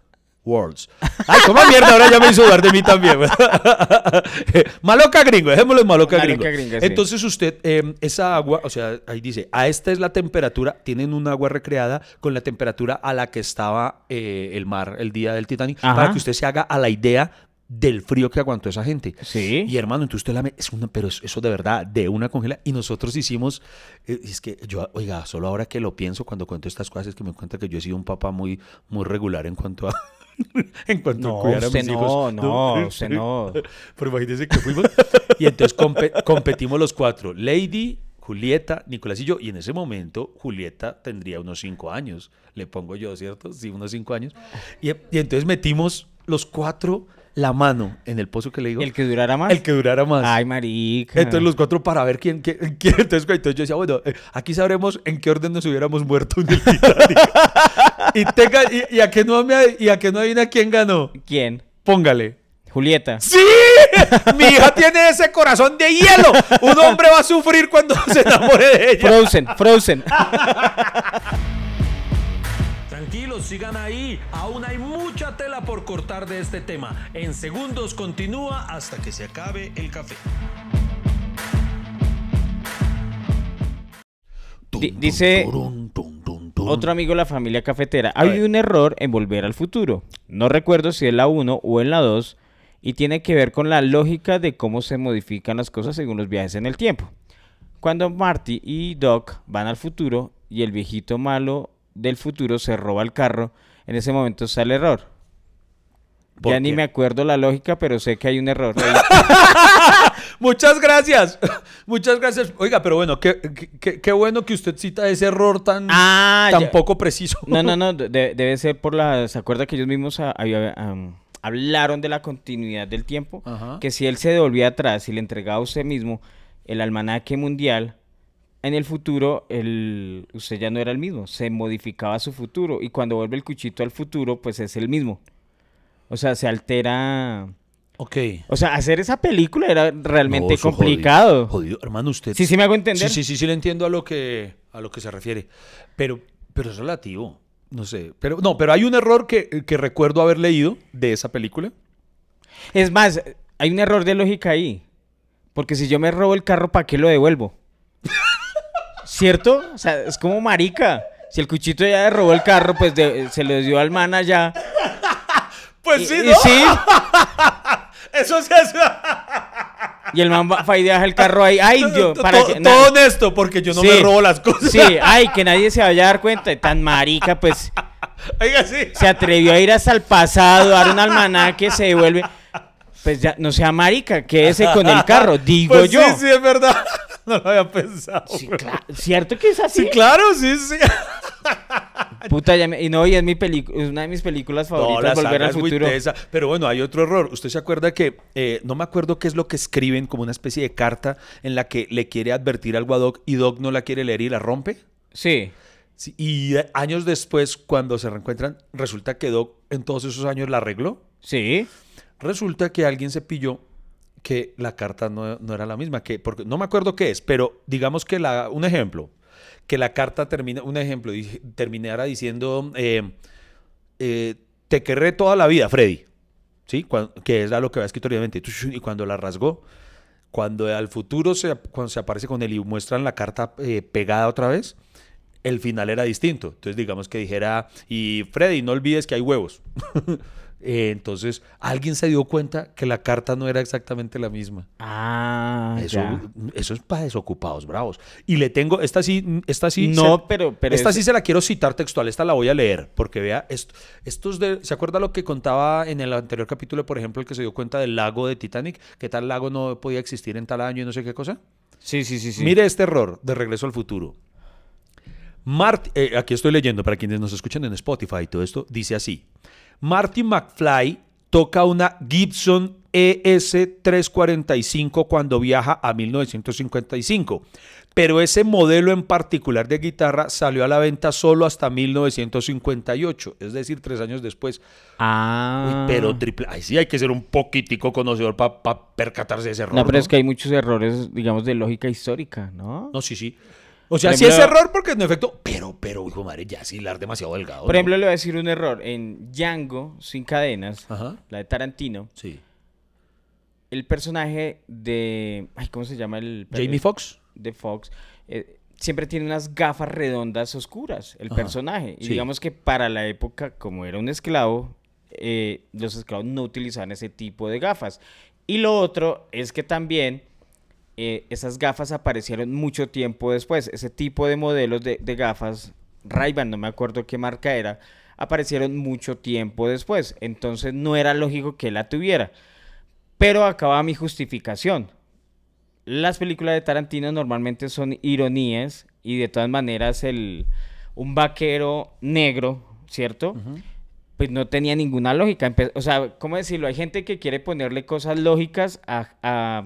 Worlds. Ay, ¿cómo mierda? Ahora ya me hizo dudar de mí también. maloca gringo, dejémoslo en maloca, Maloca gringo. sí. Entonces usted, eh, esa agua, o sea, ahí dice, a esta es la temperatura, tienen un agua recreada con la temperatura a la que estaba eh, el mar el día del Titanic, Ajá. para que usted se haga a la idea del frío que aguantó esa gente. Sí. Y hermano, entonces usted la me- es una, pero es- eso de verdad, de una congela. Y nosotros hicimos, eh, es que yo, oiga, solo ahora que lo pienso cuando cuento estas cosas es que me doy cuenta que yo he sido un papá muy, muy regular en cuanto a, en cuanto No, a cuidar a usted mis no, hijos. no, usted no. Pero imagínense que fuimos y entonces compe- competimos los cuatro, Lady, Julieta, Nicolás y yo. Y en ese momento Julieta tendría unos cinco años, le pongo yo, ¿cierto? Sí, unos cinco años. Y, y entonces metimos los cuatro la mano en el pozo que le digo. El que durara más. El que durara más. Ay, marica. Entonces los cuatro para ver quién, quién, quién- entonces, entonces yo decía, bueno, eh, aquí sabremos en qué orden nos hubiéramos muerto en el Titanic. y, tenga, y, y a que no me, y a que no adivina quién ganó. ¿Quién? Póngale. Julieta. ¡Sí! Mi hija tiene ese corazón de hielo. Un hombre va a sufrir cuando se enamore de ella. Frozen, Frozen. Tranquilos, sigan ahí. Aún hay mucha tela por cortar de este tema. En segundos continúa hasta que se acabe el café. Di- dice otro amigo de la familia cafetera. Hay un error en Volver al Futuro. No recuerdo si es la 1 o en la 2 y tiene que ver con la lógica de cómo se modifican las cosas según los viajes en el tiempo. Cuando Marty y Doc van al futuro y el viejito malo del futuro se roba el carro, en ese momento está el error. ¿Por Ya ni me acuerdo la lógica, pero sé que hay un error. Muchas gracias. Muchas gracias. Oiga, pero bueno, qué, qué- qué- bueno que usted cita ese error tan, ah, tan poco preciso. No, no, no, de- debe ser por la... ¿Se acuerda que ellos mismos hablaron de la continuidad del tiempo? Ajá. Que si él se devolvía atrás y le entregaba a usted mismo el almanaque mundial, en el futuro el, usted ya no era el mismo, se modificaba su futuro y cuando vuelve el cuchito al futuro, pues es el mismo. O sea, se altera... Ok. O sea, hacer esa película era realmente No, complicado. Jodido, jodido. Hermano, usted. Sí, sí me hago entender. Sí, sí, sí, sí le entiendo a lo que, a lo que se refiere. Pero, pero es relativo. No sé. Pero, no, pero hay un error que, que recuerdo haber leído de esa película. Es más, hay un error de lógica ahí. Porque si yo me robo el carro, ¿para qué lo devuelvo? ¿Cierto? O sea, es como marica. Si el cuchito ya le robó el carro, pues de- se lo dio al man allá. Pues Y- sí, y ¿no? sí, Eso se hace. y el man va, y deja el carro ahí. Ay, Dios, todo, para que... todo honesto, porque yo no Sí. me robo las cosas. Sí, ay, que nadie se vaya a dar cuenta. Y Tan marica, pues Oiga, sí. se atrevió a ir hasta el pasado, a dar un almanaque, se devuelve. Pues ya, no sea marica, quédese con el carro, digo Pues yo. Sí, sí, es verdad. No lo había pensado. Sí, claro, ¿Cierto que es así? Sí, claro, sí, sí. Puta, ya me- y no, y es mi película, es una de mis películas No, favoritas, la Volver al Futuro. Pero bueno, hay otro error. ¿Usted se acuerda que, eh, no me acuerdo qué es lo que escriben, como una especie de carta en la que le quiere advertir algo a Doc y Doc no la quiere leer y la rompe? Sí. Sí, y eh, años después, cuando se reencuentran, resulta que Doc en todos esos años la arregló. Sí. Resulta que alguien se pilló que la carta no, no era la misma, que porque no me acuerdo qué es, pero digamos que la, un ejemplo, que la carta termina, un ejemplo, terminara diciendo, eh, eh, te querré toda la vida, Freddy, ¿sí? Cuan- que es lo que va escrito obviamente, y cuando la rasgó, cuando al futuro se, cuando se aparece con él y muestran la carta eh, pegada otra vez, el final era distinto. Entonces, digamos que dijera, y Freddy, no olvides que hay huevos. Eh, entonces, alguien se dio cuenta que la carta no era exactamente la misma. Ah, Eso, ya. eso es para desocupados bravos. Y le tengo, esta sí, esta sí. No, se- pero- pero esta es- sí se la quiero citar textual, esta la voy a leer, porque vea, esto, estos de, ¿se acuerda lo que contaba en el anterior capítulo, por ejemplo, el que se dio cuenta del lago de Titanic? Que tal lago no podía existir en tal año y no sé qué cosa. Sí, sí, sí, sí. Mire este error de Regreso al Futuro. Mart- eh, aquí estoy leyendo para quienes nos escuchan en Spotify y todo esto. Dice así: Marty McFly toca una Gibson E ES345 cuando viaja a 1955. Pero ese modelo en particular de guitarra salió a la venta solo hasta 1958, es decir, tres años después. Ah. Uy, pero triple. Ay, sí, hay que ser un poquitico conocedor para percatarse de ese error. No, pero ¿no? es que hay muchos errores, digamos, de lógica histórica, ¿no? No, sí, sí. O sea, Por sí es ejemplo- error porque en efecto, pero, pero, hijo de madre, ya sí, hilar demasiado delgado. Por ¿no? ejemplo, le voy a decir un error. En Django, sin cadenas, Ajá. la de Tarantino, Sí. el personaje de... Ay, ¿cómo se llama el... Jamie Foxx. de Fox, eh, siempre tiene unas gafas redondas oscuras, el Ajá, personaje. Y sí. digamos que para la época, como era un esclavo, eh, los esclavos no utilizaban ese tipo de gafas. Y lo otro es que también eh, esas gafas aparecieron mucho tiempo después. Ese tipo de modelos de, de gafas, Ray-Ban, no me acuerdo qué marca era, aparecieron mucho tiempo después. Entonces no era lógico que la tuviera. Pero acaba mi justificación. Las películas de Tarantino normalmente son ironías y de todas maneras el un vaquero negro, ¿cierto? pues no tenía ninguna lógica. Empe- o sea, ¿cómo decirlo? Hay gente que quiere ponerle cosas lógicas a, a-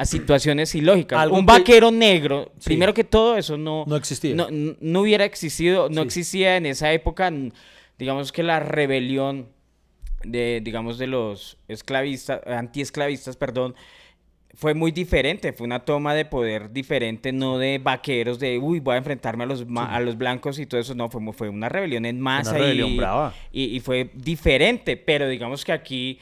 a situaciones ilógicas. Un que- vaquero negro, Sí. primero que todo, eso no, No existía. no, no hubiera existido, no Sí. existía en esa época, digamos que la rebelión de, digamos, de los esclavistas, antiesclavistas, perdón, fue muy diferente, fue una toma de poder diferente, no de vaqueros, de, uy, voy a enfrentarme a los, ma- a los blancos y todo eso, no, fue, fue una rebelión en masa. rebelión y, brava. Y, y fue diferente, pero digamos que aquí,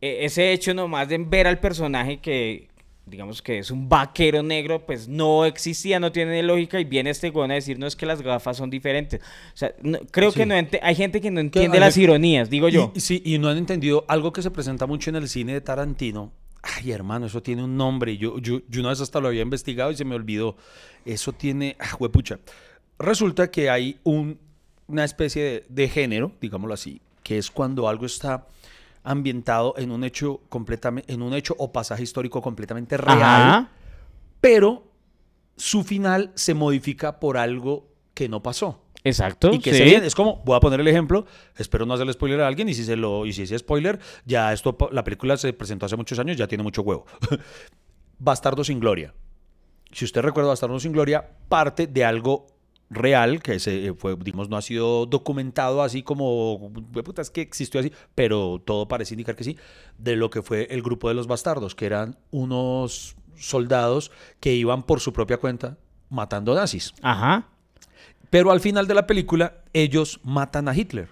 eh, ese hecho nomás de ver al personaje que, digamos que es un vaquero negro, pues no existía, no tiene lógica y viene este güey a decir, no, es que las gafas son diferentes. O sea, no- creo Sí. que no hay gente que no entiende las ironías, digo yo. Y sí, y no han entendido algo que se presenta mucho en el cine de Tarantino. Ay, hermano, eso tiene un nombre. Yo, yo, yo una vez hasta lo había investigado y se me olvidó. Eso tiene. Ah, huepucha. Resulta que hay un- una especie de, de género, digámoslo así, que es cuando algo está ambientado en un hecho completamente, en un hecho o pasaje histórico completamente real, Ajá. pero su final se modifica por algo que no pasó. Exacto. Y que sí. se viene. Es como, voy a poner el ejemplo, espero no hacerle spoiler a alguien, y si se lo, y si es spoiler, ya esto, la película se presentó hace muchos años, ya tiene mucho huevo. Bastardo sin Gloria. Si usted recuerda Bastardo sin Gloria, parte de algo real, que se eh, fue, digamos, no ha sido documentado así como, puta, es que existió así, pero todo parece indicar que sí, de lo que fue el grupo de los bastardos, que eran unos soldados que iban por su propia cuenta matando nazis. Ajá. Pero al final de la película, ellos matan a Hitler.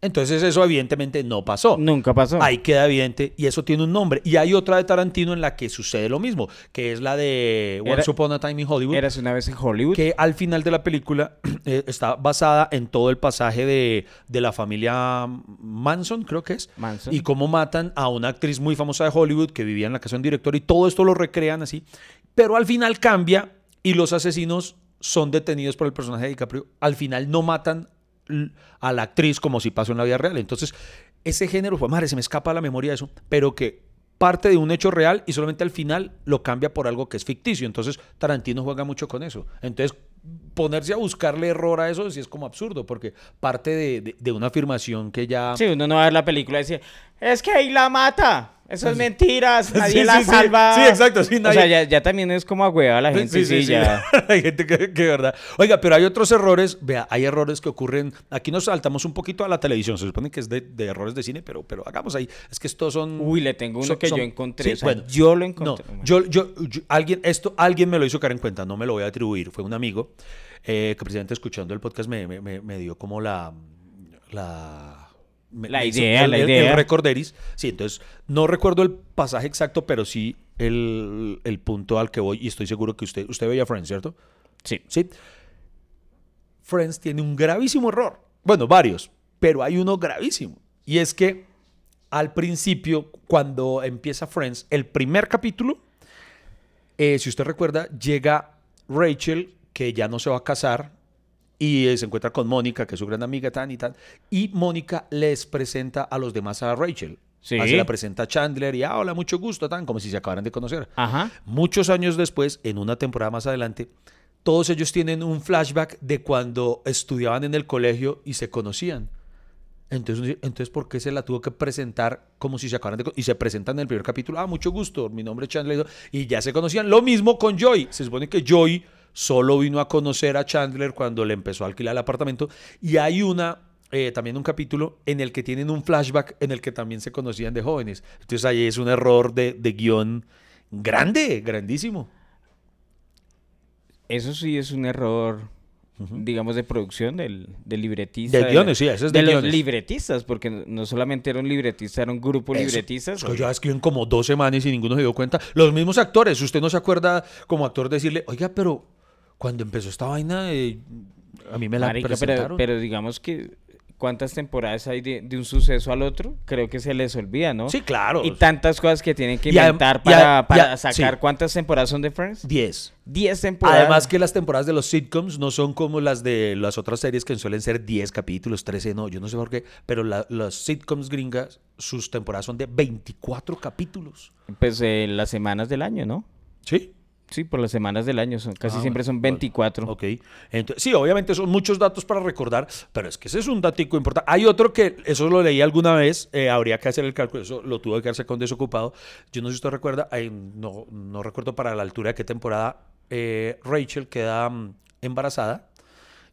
Entonces eso evidentemente no pasó. Nunca pasó. Ahí queda evidente y eso tiene un nombre. Y hay otra de Tarantino en la que sucede lo mismo, que es la de Era- Once Upon a Time in Hollywood, Eras una vez en Hollywood. que al final de la película eh, está basada en todo el pasaje de, de la familia Manson, creo que es, Manson. y cómo matan a una actriz muy famosa de Hollywood que vivía en la casa de un director y todo esto lo recrean así. Pero al final cambia y los asesinos son detenidos por el personaje de DiCaprio. Al final no matan a la actriz como si pasó en la vida real. Entonces, ese género fue, madre, se me escapa la memoria de eso, pero que parte de un hecho real y solamente al final lo cambia por algo que es ficticio. Entonces, Tarantino juega mucho con eso. Entonces, ponerse a buscarle error a eso sí es como absurdo, porque parte de, de- de una afirmación que ya... Sí, uno no va a ver la película y dice, es que ahí la mata. Eso es mentiras, nadie Sí, la sí, salva. Sí, exacto, sí, O nadie- sea, ya, ya también es como a hueva la gente, sí, ya. hay gente que, que verdad. Oiga, pero hay otros errores. Vea, hay errores que ocurren. Aquí nos saltamos un poquito a la televisión. Se supone que es de, de errores de cine, pero, pero hagamos ahí. Es que estos son. Uy, le tengo uno son- que son- yo encontré. o sea, bueno, yo lo No, encontré. yo, yo, yo- alguien, esto, alguien me lo hizo caer en cuenta, no me lo voy a atribuir. Fue un amigo eh, que precisamente escuchando el podcast me, me- me- me dio como la. La, me- La idea, el, la el- idea. El recorderis. Sí, entonces no recuerdo el pasaje exacto, pero sí el, el punto al que voy y estoy seguro que usted, usted veía Friends, ¿cierto? Sí. Sí. Friends tiene un gravísimo error. Bueno, varios, pero hay uno gravísimo. Y es que al principio, cuando empieza Friends, el primer capítulo, eh, si usted recuerda, llega Rachel, que ya no se va a casar, y se encuentra con Mónica, que es su gran amiga, tan y tan. Y Mónica les presenta a los demás a Rachel. Sí. Así la presenta a Chandler y, ah, hola, mucho gusto, tan, como si se acabaran de conocer. Ajá. Muchos años después, en una temporada más adelante, todos ellos tienen un flashback de cuando estudiaban en el colegio y se conocían. Entonces, entonces ¿por qué se la tuvo que presentar como si se acabaran de Y se presentan en el primer capítulo, ah, mucho gusto, mi nombre es Chandler, y ya se conocían. Lo mismo con Joy. Se supone que Joy solo vino a conocer a Chandler cuando le empezó a alquilar el apartamento. Y hay una, eh, también un capítulo en el que tienen un flashback en el que también se conocían de jóvenes. Entonces ahí es un error de, de guion grande, grandísimo. Eso sí es un error, digamos, de producción del, del libretista. De guiones, sí, ese es de los guiones. libretistas, porque no- solamente era un libretista, era un grupo de Eso. libretistas. Es que ya escriben como dos semanas y ninguno se dio cuenta. Los mismos actores, usted no se acuerda como actor decirle, oiga, pero cuando empezó esta vaina, eh, a mí me la Marica, pero, presentaron. pero digamos que cuántas temporadas hay de, de un suceso al otro, creo que se les olvida, ¿no? Sí, claro. Y tantas cosas que tienen que inventar para, sacar. sí. ¿Cuántas temporadas son de Friends? Diez. Diez temporadas. Además que las temporadas de los sitcoms no son como las de las otras series que suelen ser 10 capítulos, 13, no, yo no sé por qué, pero la- las sitcoms gringas, sus temporadas son de 24 capítulos. Pues eh, las semanas del año, ¿no? ¿Sí? Sí, por las semanas del año, son, casi Ah, siempre bueno, son bueno. 24. Ok. Entonces, sí, obviamente son muchos datos para recordar, pero es que ese es un datico importante. Hay otro que, eso lo leí alguna vez, eh, habría que hacer el cálculo, eso lo tuve que hacer con desocupado. Yo no sé si usted recuerda, no, no recuerdo para la altura de qué temporada eh, Rachel queda mm, embarazada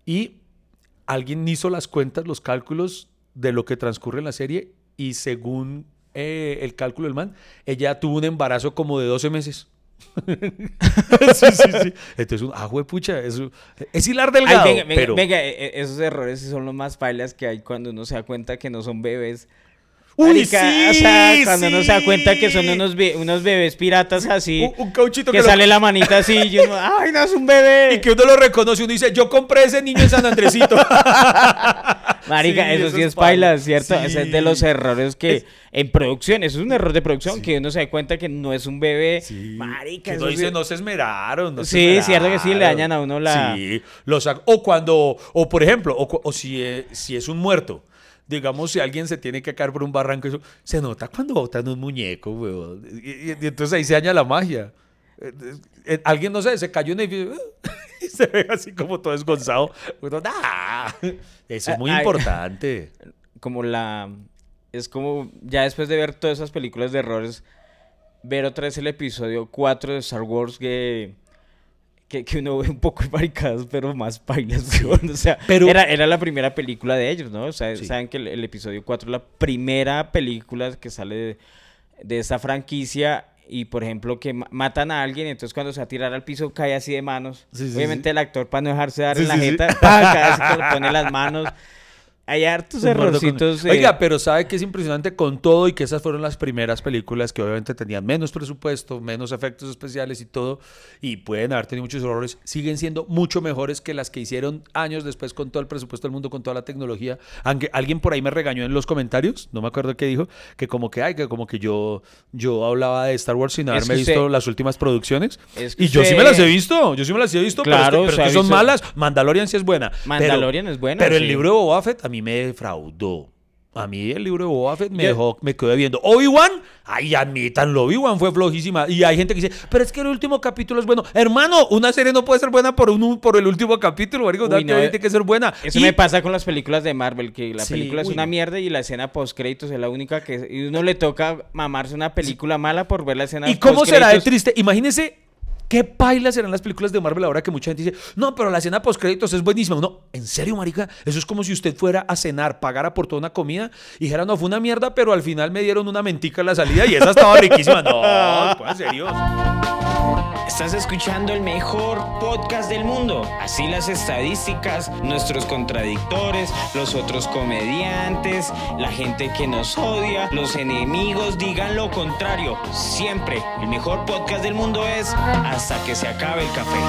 y alguien hizo las cuentas, los cálculos de lo que transcurre en la serie y según eh, el cálculo del man, ella tuvo un embarazo como de 12 meses. sí, sí, sí. Entonces, un, ah, pucha, es hilar Ay, delgado, venga, venga, pero... venga, e- e- esos errores son los más pailas que hay cuando uno se da cuenta que no son bebés. ¡Uy, Marica, sí! o sea, cuando uno se da cuenta que son unos, be- unos bebés piratas así, Un, un cauchito que, que, lo- sale la manita así y uno, ¡ay, no es un bebé! y que uno lo reconoce, uno dice, yo compré ese niño en San Andresito. Marica, Sí, eso eso sí es es paila. ¿cierto? Ese es de los errores que Es- en producción, eso es un error de producción, que uno se da cuenta que no es un bebé. Marica, que eso no sí- dice, no se esmeraron. no se Sí, cierto que sí, le esmeraron". dañan a uno la- Sí, lo sac- o cuando, o por ejemplo, o, o si, eh, si es un muerto. Digamos, si alguien se tiene que caer por un barranco, eso se nota cuando botan un muñeco, weón. Y, y- y entonces ahí se daña la magia. Eh, eh, alguien, no sé, se cayó en el edificio y se ve así como todo desgonzado. Uno, "Nah". Eso es muy Ay. importante. como la es como ya después de ver todas esas películas de errores ver otra vez el episodio 4 de Star Wars que que, que uno ve un poco maricadas pero más pailas o sea Pero- era, era la primera película de ellos no o sea Sí. saben que el, el episodio 4 es la primera película que sale de, de esta franquicia y por ejemplo que ma- matan a alguien entonces cuando se va a tirar al piso cae así de manos. Sí, sí, obviamente sí. el actor para no dejarse dar en la jeta cae así, pone las manos hay hartos con- errorcitos eh, Oiga, pero sabe que es impresionante con todo y que esas fueron las primeras películas que obviamente tenían menos presupuesto, menos efectos especiales y todo, y pueden haber tenido muchos errores, siguen siendo mucho mejores que las que hicieron años después con todo el presupuesto del mundo, con toda la tecnología. Aunque alguien por ahí me regañó en los comentarios, no me acuerdo qué dijo, que como que, ay, que como que yo, yo hablaba de Star Wars sin haberme usted- visto las últimas producciones. Es que Y yo sí me las he visto, yo sí me las he visto, pero es que- Claro, pero, es que son visto- malas. Mandalorian sí es buena. pero- Mandalorian es buena, Pero el libro de Boba Fett a mí me defraudó. A mí el libro de Boba Fett me dejó, me quedé viendo. Obi-Wan, ay, admitanlo, Obi-Wan fue flojísima. Y hay gente que dice, pero es que el último capítulo es bueno. Hermano, una serie no puede ser buena por, un, por el último capítulo. Uy, no, tiene que ser buena. Eso Y- me pasa con las películas de Marvel, que la Sí, película es uy, una mierda y la escena post créditos es la única que y uno le toca mamarse una película mala por ver la escena ¿Y cómo será de postcréditos. triste? Imagínese qué pailas serán las películas de Marvel ahora que mucha gente dice, no, pero la escena post créditos es buenísima. No, en serio, marica, eso es como si usted fuera a cenar, pagara por toda una comida y dijera, no, fue una mierda, pero al final me dieron una mentica en la salida y esa estaba riquísima. No, pues, en serio. Estás escuchando el mejor podcast del mundo. Así las estadísticas, nuestros contradictores, los otros comediantes, la gente que nos odia, los enemigos digan lo contrario. Siempre el mejor podcast del mundo es hasta que se acabe el café.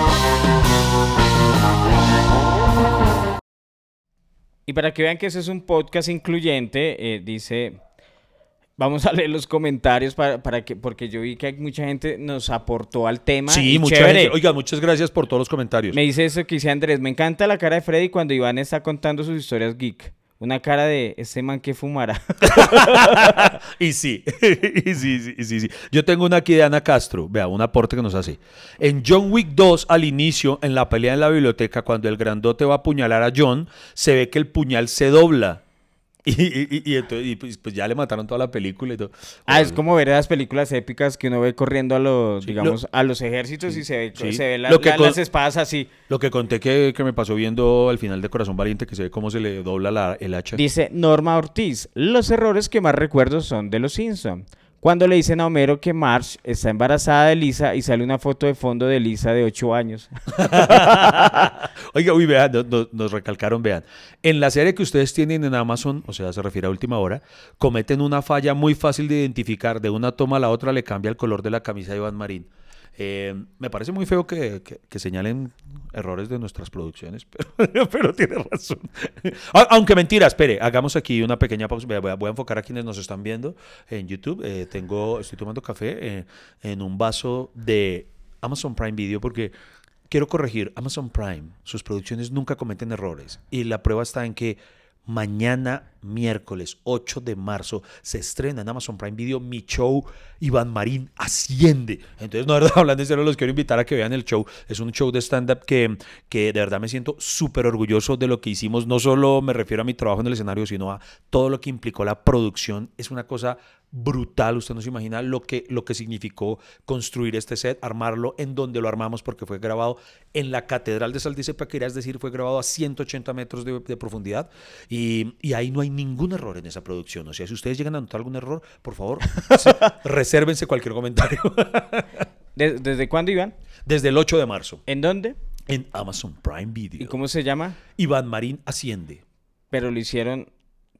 Y para que vean que ese es un podcast incluyente, eh, dice Vamos a leer los comentarios para, para que, porque yo vi que mucha gente nos aportó al tema. Sí, mucha chévere. gente. Oiga, muchas gracias por todos los comentarios. Me dice eso que dice Andrés, me encanta la cara de Freddy cuando Iván está contando sus historias geek. Una cara de ese man que fumará. Y sí, y sí, sí, sí, sí. Yo tengo una aquí de Ana Castro, vea, un aporte que nos hace. En John Wick 2, al inicio, en la pelea en la biblioteca, cuando el grandote va a apuñalar a John, se ve que el puñal se dobla. Y, y- entonces, y pues, pues ya le mataron toda la película y todo. ah, es como ver esas películas épicas que uno ve corriendo a los, Sí, digamos, lo- a los ejércitos y se ve, sí. se ve la- Lo que la- con- las espadas así. Lo que conté que, que me pasó viendo al final de Corazón Valiente, que se ve cómo se le dobla la- el hacha. Dice Norma Ortiz, los errores que más recuerdo son de los Simpson. Cuando le dicen a Homero que Marge está embarazada de Lisa y sale una foto de fondo de Lisa de 8 años. Oiga, uy, vean, no- no- nos recalcaron, vean. En la serie que ustedes tienen en Amazon, o sea, se refiere a última hora, cometen una falla muy fácil de identificar. De una toma a la otra le cambia el color de la camisa de Iván Marín. Eh, me parece muy feo que, señalen errores de nuestras producciones, pero, tiene razón. Aunque mentira, espere, hagamos aquí una pequeña pausa. Voy a, voy a enfocar a quienes nos están viendo en YouTube. Eh, tengo, estoy tomando café eh, en un vaso de Amazon Prime Video porque quiero corregir, Amazon Prime, sus producciones nunca cometen errores y la prueba está en que Mañana, miércoles 8 de marzo, se estrena en Amazon Prime Video mi show Iván Marín Asciende. Entonces, no, de verdad, hablando en serio, los quiero invitar a que vean el show. Es un show de stand-up que, que de verdad me siento súper orgulloso de lo que hicimos. No solo me refiero a mi trabajo en el escenario, sino a todo lo que implicó la producción. Es una cosa brutal. Usted no se imagina lo que, lo que significó construir este set, armarlo en donde lo armamos, porque fue grabado en la Catedral de Saldicepa, es decir, fue grabado a 180 metros de, de profundidad. Y, y, ahí no hay ningún error en esa producción. O sea, si ustedes llegan a notar algún error, por favor, resérvense cualquier comentario. ¿Desde, ¿Desde cuándo, Iván? Desde el 8 de marzo. ¿En dónde? En Amazon Prime Video. ¿Y cómo se llama? Iván Marín Asciende. Pero lo hicieron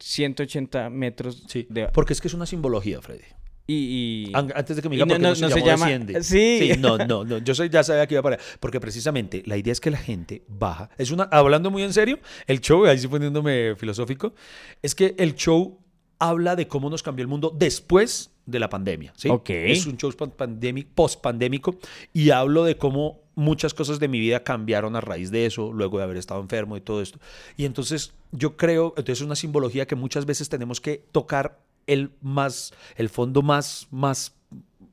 180 metros Sí, de... porque es que es una simbología, Freddy. Y, y- An- Antes de que me diga no- por qué no- no, se, no se llama-. Sí. no, no, no. Yo soy, ya sabía que iba para. Porque precisamente la idea es que la gente baja. Es una, hablando muy en serio, el show, ahí sí poniéndome filosófico, es que el show habla de cómo nos cambió el mundo después de la pandemia. ¿sí? Ok. Es un show pandémico, post-pandémico y hablo de cómo muchas cosas de mi vida cambiaron a raíz de eso, luego de haber estado enfermo y todo esto. Y entonces yo creo, entonces es una simbología que muchas veces tenemos que tocar el más, el fondo más, más,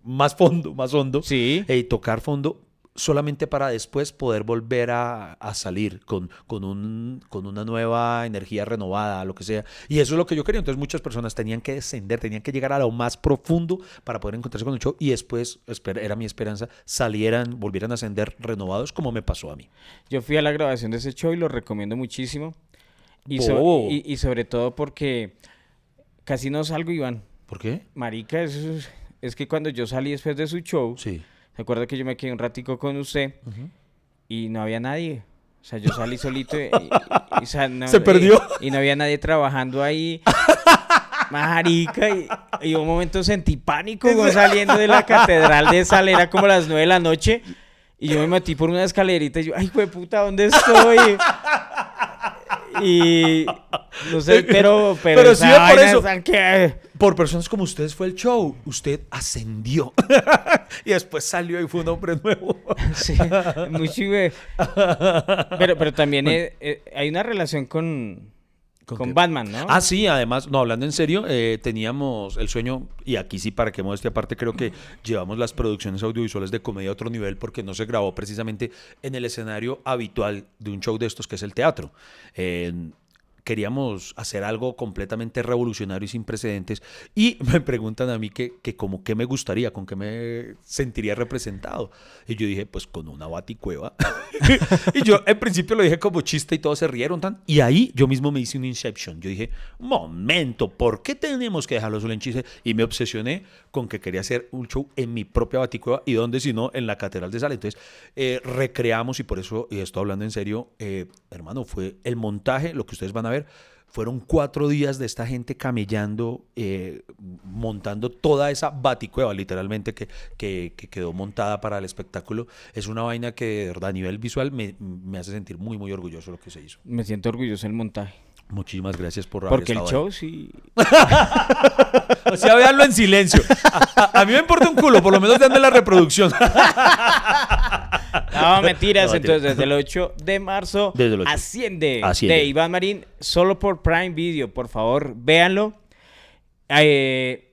más fondo, más hondo, Sí. eh, y tocar fondo solamente para después poder volver a, a salir con, con, un, con una nueva energía renovada, lo que sea. Y eso es lo que yo quería. Entonces muchas personas tenían que descender, tenían que llegar a lo más profundo para poder encontrarse con el show y después, era mi esperanza, salieran, volvieran a ascender renovados como me pasó a mí. Yo fui a la grabación de ese show y lo recomiendo muchísimo. Y, so- Oh. y, y sobre todo porque casi no salgo, Iván. ¿Por qué? Marica, es, es que cuando yo salí después de su show, Sí. ¿Se acuerda que yo me quedé un ratico con usted y no había nadie? O sea, yo salí solito y, y- y- o sea, no- Se perdió. Y, y no había nadie trabajando ahí. Marica, y, un momento sentí pánico como saliendo de la catedral de Sal, era como las nueve de la noche. Y yo me metí por una escalerita y yo, ay, güey, puta, ¿dónde estoy? Y no sé, pero, pero, sí, por eso. que- Por personas como ustedes fue el show. Usted ascendió. y después salió y fue un hombre nuevo. Sí, muy chive. Pero, pero también eh, eh, hay una relación con, ¿Con? Batman, ¿no? Ah, sí, además, no, hablando en serio, eh, teníamos el sueño, y aquí sí, para que modestia aparte, creo que llevamos las producciones audiovisuales de comedia a otro nivel porque no se grabó precisamente en el escenario habitual de un show de estos, que es el teatro. Eh, queríamos hacer algo completamente revolucionario y sin precedentes. Y me preguntan a mí que, que como qué me gustaría, con qué me sentiría representado. Y yo dije, pues con una baticueva. y yo en principio lo dije como chiste y todos se rieron tan. Y ahí yo mismo me hice un inception. Yo dije, momento, ¿por qué tenemos que dejarlo solo en chiste? Y me obsesioné con que quería hacer un show en mi propia baticueva y donde si no, en la Catedral de Sal. Entonces, eh, recreamos y por eso, y estoy hablando en serio, eh, hermano, fue el montaje, lo que ustedes van a ver. Fueron cuatro días de esta gente camellando, eh, montando toda esa baticueva, literalmente, que, que, que quedó montada para el espectáculo. Es una vaina que, de verdad, a nivel visual, me, me hace sentir muy, muy orgulloso lo que se hizo. Me siento orgulloso del montaje. Muchísimas gracias por haber Porque el estado ahí. show sí. O sea, véanlo en silencio. A, a- a mí me importa un culo, por lo menos denme la reproducción. No, mentiras. No, Entonces, desde el 8 de marzo, Desde el 8. asciende, Asciende. de Iván Marín, solo por Prime Video. Por favor, véanlo. Eh,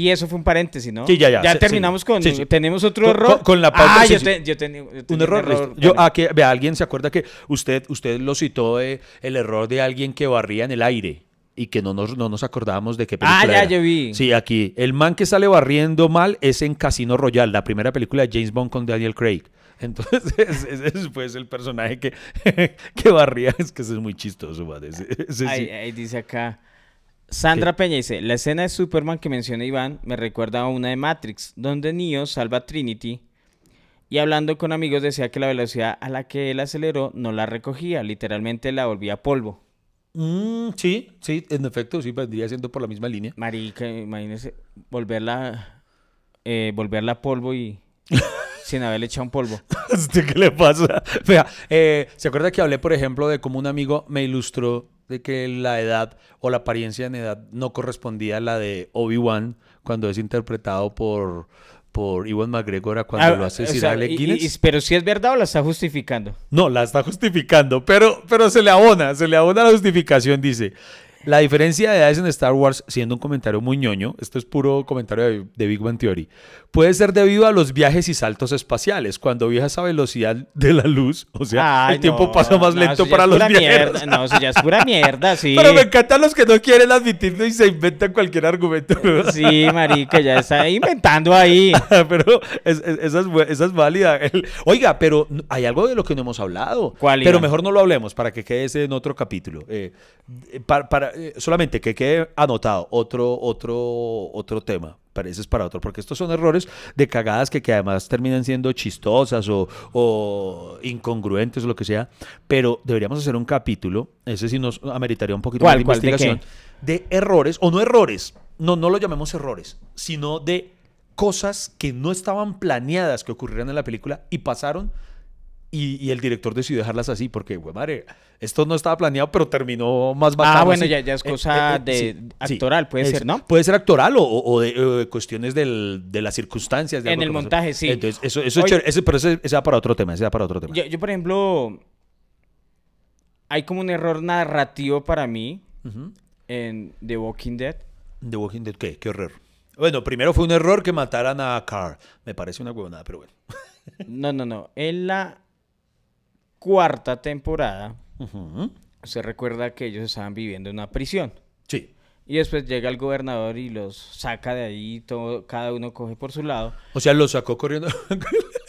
y eso fue un paréntesis, ¿no? Sí, ya, ya, sí, terminamos sí. con. Sí. Tenemos otro Con- error. con- con la pauta, Ah, sí, yo, sí. te- yo tenía, yo Un error. Yo, ah, que, vea, alguien se acuerda que usted, usted lo citó de el error de alguien que barría en el aire y que no nos, no nos acordábamos de qué película Ah, ya, era. yo vi. Sí, aquí. El man que sale barriendo mal es en Casino Royale, la primera película de James Bond con Daniel Craig. Entonces, ese ese fue el personaje que, que barría. Es que ese es muy chistoso, man. Ese- ese sí. Ahí, ahí dice acá. Sandra Peña dice, la escena de Superman que menciona Iván me recuerda a una de Matrix, donde Neo salva a Trinity y hablando con amigos decía que la velocidad a la que él aceleró no la recogía, literalmente la volvía polvo. Mm, sí, sí, en efecto, sí, vendría siendo por la misma línea. Marica, imagínese volverla, eh, volverla polvo y sin haberle echado un polvo. ¿Usted qué le pasa? Vea, eh, ¿se acuerda que hablé, por ejemplo, de cómo un amigo me ilustró de que la edad o la apariencia en edad no correspondía a la de Obi-Wan cuando es interpretado por, por Iwan McGregor a cuando Ah, lo hace o Sir sea, Alec y- Guinness. y- pero si es verdad o la está justificando. No, la está justificando, pero, pero se le abona, se le abona la justificación, dice. La diferencia de edades en Star Wars, siendo un comentario muy ñoño, esto es puro comentario de, de Big Bang Theory, puede ser debido a los viajes y saltos espaciales. Cuando viajas a velocidad de la luz, o sea, Ay, el tiempo no, pasa más no, lento para los viajeros. mierda. No, eso ya es pura mierda, sí. Pero me encantan los que no quieren admitirlo y se inventan cualquier argumento. Sí, marica, ya está inventando ahí. pero es- es- esa, es, bu- esa es válida. El- oiga, pero hay algo de lo que no hemos hablado. ¿Cuál, Pero mejor no lo hablemos para que quede ese en otro capítulo. Eh, eh, para, para, eh, solamente que quede anotado otro, otro, otro tema. Parece es para otro, porque estos son errores de cagadas que, que además terminan siendo chistosas o, o incongruentes o lo que sea. Pero deberíamos hacer un capítulo, ese sí nos ameritaría un poquito ¿Cuál, más de investigación, de errores, o no errores, no, no lo llamemos errores, sino de cosas que no estaban planeadas que ocurrieran en la película y pasaron y, y el director decidió dejarlas así porque, güey, madre, esto no estaba planeado, pero terminó más bacano. Ah, bueno, así. ya- ya es cosa de actoral, puede ser, ¿no? Puede ser actoral o, o de eh, cuestiones del- de las circunstancias. de En el montaje, sí. Entonces, eso, eso es Oye- chévere, ese- pero ese, ese va para otro tema, ese va para otro tema. Yo, yo, por ejemplo, hay como un error narrativo para mí en The Walking Dead. The Walking Dead, ¿qué? ¿Qué error? Bueno, primero fue un error que mataran a Carr. Me parece una huevonada, pero bueno. No, no, no. En la cuarta temporada, Ujú. se recuerda que ellos estaban viviendo en una prisión. Sí. Y después llega el gobernador y los saca de ahí, todo, cada uno coge por su lado. O sea, lo sacó corriendo.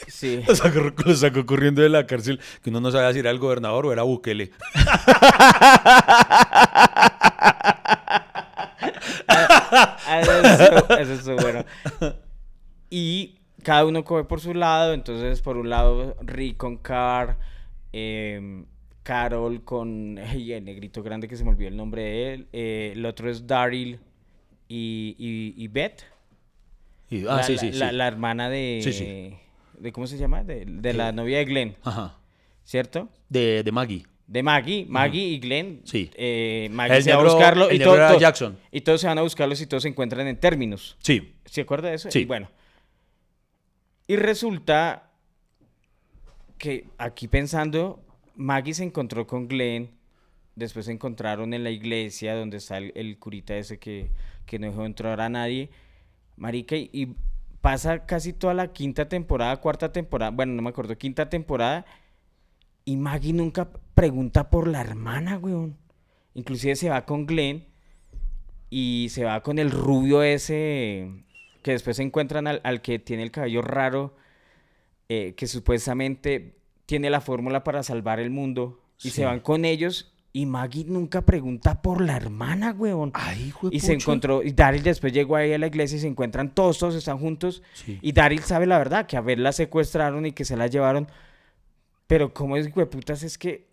Sí. lo, sacó, lo sacó corriendo de la cárcel. Que uno no sabía si era el gobernador o era Bukele. Ah, Eso eso estuvo bueno. Y cada uno coge por su lado. Entonces, por un lado, Rick con Carr, em, Carol con el negrito grande que se me olvidó el nombre de él. eh, el otro es Daryl y, y, y Beth. Y- ah, la, sí, la- sí, la- hermana de, Sí, de. ¿Cómo se llama? De, de la novia de Glenn, Ajá. ¿cierto? De, de Maggie. De Maggie, Maggie y Glenn. Sí. eh, Maggie El se va a negro- buscarlo el y, negro todo- Jackson. y todos se van a buscarlos y todos se encuentran en términos. Sí. ¿Se acuerda de eso? Sí. Y bueno. Y resulta que aquí pensando, Maggie se encontró con Glenn, después se encontraron en la iglesia donde está el, curita ese que, que no dejó entrar a nadie. Marica, y, y pasa casi toda la quinta temporada, cuarta temporada, bueno, no me acuerdo, quinta temporada, y Maggie nunca pregunta por la hermana, weón. Inclusive se va con Glenn y se va con el rubio ese que después se encuentran al, al que tiene el cabello raro, eh, que supuestamente tiene la fórmula para salvar el mundo, y Sí. se van con ellos, y Maggie nunca pregunta por la hermana, weón. Ay, Y se encontró, y Daryl después llegó ahí a la iglesia y se encuentran todos, todos están juntos. Sí. Y Daryl sabe la verdad, que a ver la secuestraron y que se la llevaron. Pero como es putas es que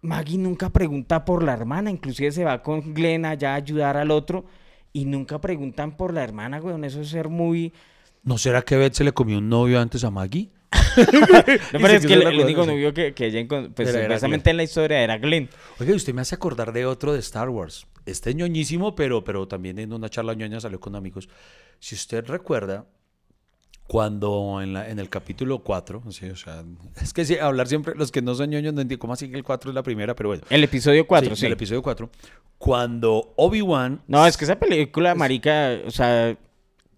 Maggie nunca pregunta por la hermana, inclusive se va con Glenn allá a ayudar al otro y nunca preguntan por la hermana, weón. Eso es ser muy... ¿No será que Beth se le comió un novio antes a Maggie? No, pero es que el, el único sí. novio que, que ella pues supuestamente en la historia era Glenn. Oiga, usted me hace acordar de otro de Star Wars. Este es ñoñísimo, pero, pero también en una charla ñoña salió con amigos. Si usted recuerda, cuando en, la, en el capítulo 4, sí, o sea, es que sí, hablar siempre, los que no son ñoños no entienden cómo así que el 4 es la primera, pero bueno. El episodio 4, sí. El episodio 4. Cuando Obi-Wan No, es que esa película, marica, o sea,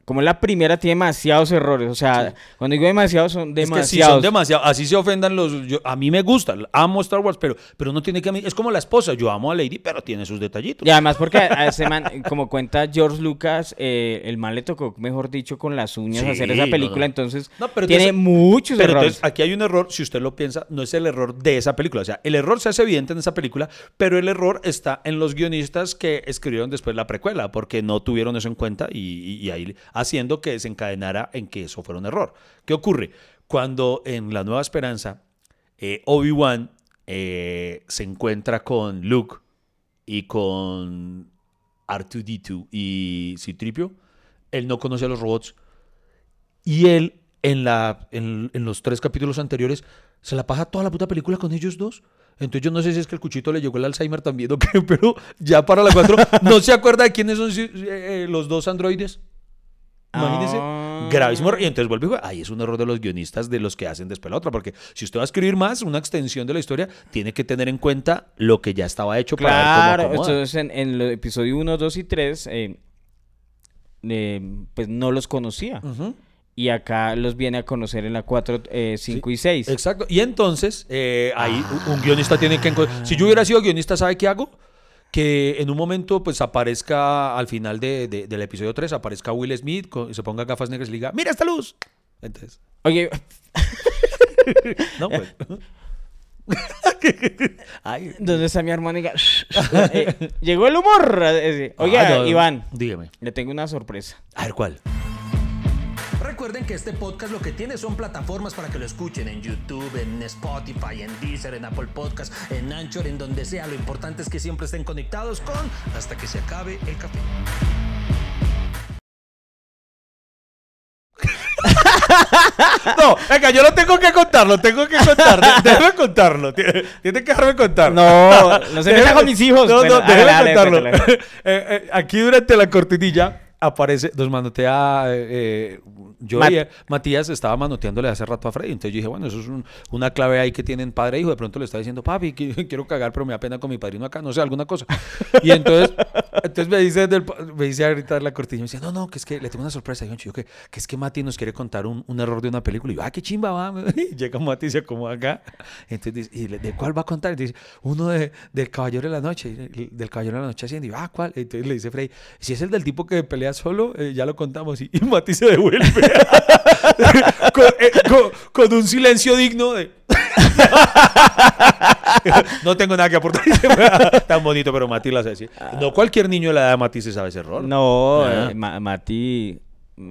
como la primera, tiene demasiados errores. O sea, cuando digo demasiados, son Es que demasiados. sí, son demasiado. Así se ofendan los. yo- a mí me gusta, amo Star Wars, pero, pero no tiene que. Es como la esposa. Yo amo a Lady, pero tiene sus detallitos. Y además porque a ese man, como cuenta George Lucas, eh, el man le tocó, mejor dicho, con las uñas Sí, hacer esa no, película, no. entonces No, pero tiene entonces- muchos Pero errores. entonces aquí hay un error, si usted lo piensa, no es el error de esa película. O sea, el error se hace evidente en esa película, pero el error está en los guionistas que escribieron después la precuela, porque no tuvieron eso en cuenta y, y- y ahí haciendo que se encadenara en que eso fuera un error. ¿Qué ocurre? Cuando en La Nueva Esperanza eh, Obi-Wan eh, se encuentra con Luke y con R2D2 y Citripio, él no conoce a los robots y él, en, la, en, en los tres capítulos anteriores, se la paja toda la puta película con ellos dos. Entonces yo no sé si es que el cuchito le llegó el Alzheimer también o qué, pero ya para la 4 no se acuerda de quiénes son eh, los dos androides. Imagínese. Ah, Gravísimo error. Y entonces vuelve y juega. Ahí es un error de los guionistas de los que hacen después la otra. Porque si usted va a escribir más, una extensión de la historia, tiene que tener en cuenta lo que ya estaba hecho para ver cómo Claro, entonces en, en el episodio 1, 2 y 3, eh, eh, pues no los conocía. Y acá los viene a conocer en la 4, 5 y 6. Exacto. Y entonces, eh, ahí un- un guionista tiene que... Si yo hubiera sido guionista, ¿sabe qué hago? Que en un momento, pues, aparezca al final de- de- del episodio 3, aparezca Will Smith, con- se ponga gafas negras y le diga, ¡mira esta luz! Entonces, Oye, no, pues... Ay, ¿dónde está mi armónica? Eh, llegó el humor. Oiga, ah, no, Iván, Dígame. le tengo una sorpresa. A ver, ¿cuál? Recuerden que este podcast lo que tiene son plataformas para que lo escuchen en YouTube, en Spotify, en Deezer, en Apple Podcast, en Anchor, en donde sea. Lo importante es que siempre estén conectados con hasta que se acabe el café. No, venga, yo lo tengo que contar, lo tengo que contar. Déjeme contarlo. Tiene, que dejarme contar. No, no se Déjeme- con mis hijos. No, Bueno, no, hágale, contarlo. Eh, eh, aquí durante la cortinilla aparece, nos manotea, eh, eh, yo Mat- eh, Matías estaba manoteándole hace rato a Freddy. Entonces yo dije, bueno, eso es un- una clave ahí que tienen padre e hijo. De pronto le está diciendo, papi, qui- quiero cagar, pero me da pena con mi padrino acá, no sé, alguna cosa. Y entonces, entonces me dice, del, me dice ahorita la cortinilla, me dice, no, no, que es que le tengo una sorpresa. Y yo, "Chico, que, que es que Mati nos quiere contar un, un error de una película. Y yo, ah, qué chimba, va. Y llega Mati y se acomoda acá. Entonces dice, ¿y de cuál va a contar? Y dice, uno de, del Caballero de la Noche, y del Caballero de la Noche haciendo. Y yo, ah, ¿cuál? Entonces le dice Frey, si es el del tipo que pelea solo, eh, ya lo contamos. Y, y Mati se devuelve. con, eh, con- con un silencio digno de... no tengo nada que aportar. Tan bonito, pero Mati la sabe decir. No cualquier niño de la edad de Mati se sabe ese error. No, Ah. eh, Ma- Mati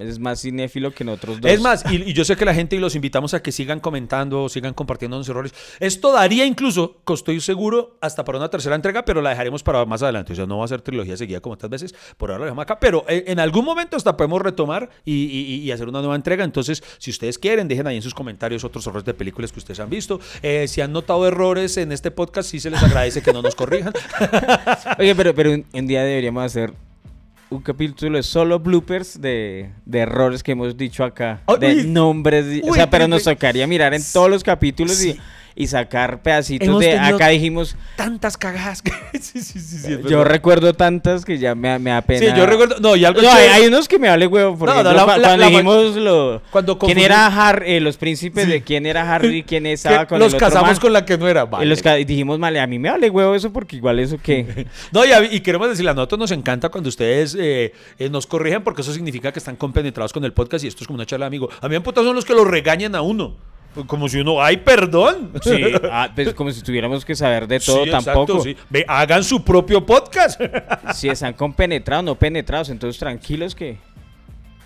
es más cinéfilo que nosotros dos. Es más, y, y yo sé que la gente y los invitamos a que sigan comentando, sigan compartiendo los errores. Esto daría incluso, estoy seguro, hasta para una tercera entrega, pero la dejaremos para más adelante. O sea, no va a ser trilogía seguida como otras veces. Por ahora lo dejamos acá. Pero eh, en algún momento hasta podemos retomar y, y- y hacer una nueva entrega. Entonces, si ustedes quieren, dejen ahí en sus comentarios otros errores de películas que ustedes han visto. Eh, si han notado errores en este podcast, sí se les agradece que no nos corrijan. Oye, pero, pero un, un día deberíamos hacer un capítulo de solo bloopers de, de errores que hemos dicho acá. De uy. nombres. o sea, pero pero- nos tocaría mirar en todos los capítulos Sí. y, y sacar pedacitos Hemos de. Acá dijimos. Tantas cagadas. que- sí, sí, sí, Yo recuerdo tantas que ya me, me da pena. Sí, yo recuerdo. No, y algo No, hay, unos que me vale huevo. Por No, no, la- la- cuando la- dijimos lo. Cuando ¿Quién era Harry? los príncipes de quién era Harry, quién estaba con los el otro casamos man. con la que no era. Y Vale. los ca- dijimos, vale, a mí me vale huevo eso porque igual eso que. No, y, y queremos decirle, a nosotros nos encanta cuando ustedes eh, eh, nos corrigen porque eso significa que están compenetrados con el podcast y esto es como una charla de amigo. A mí me putas son los que lo regañan a uno. Como si uno, ¡ay, perdón! Sí, ah, pues como si tuviéramos que saber de todo Sí, exacto, tampoco. sí. Ve, hagan su propio podcast. Si están compenetrados, no penetrados, entonces tranquilos que.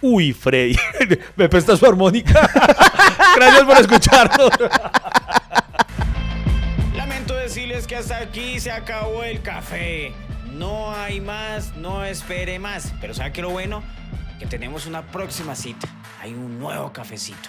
Uy, Freddy, me presta su armónica. Gracias por escucharnos. Lamento decirles que hasta aquí se acabó el café. No hay más, no espere más. Pero ¿sabe qué lo bueno? Que tenemos una próxima cita. Hay un nuevo cafecito.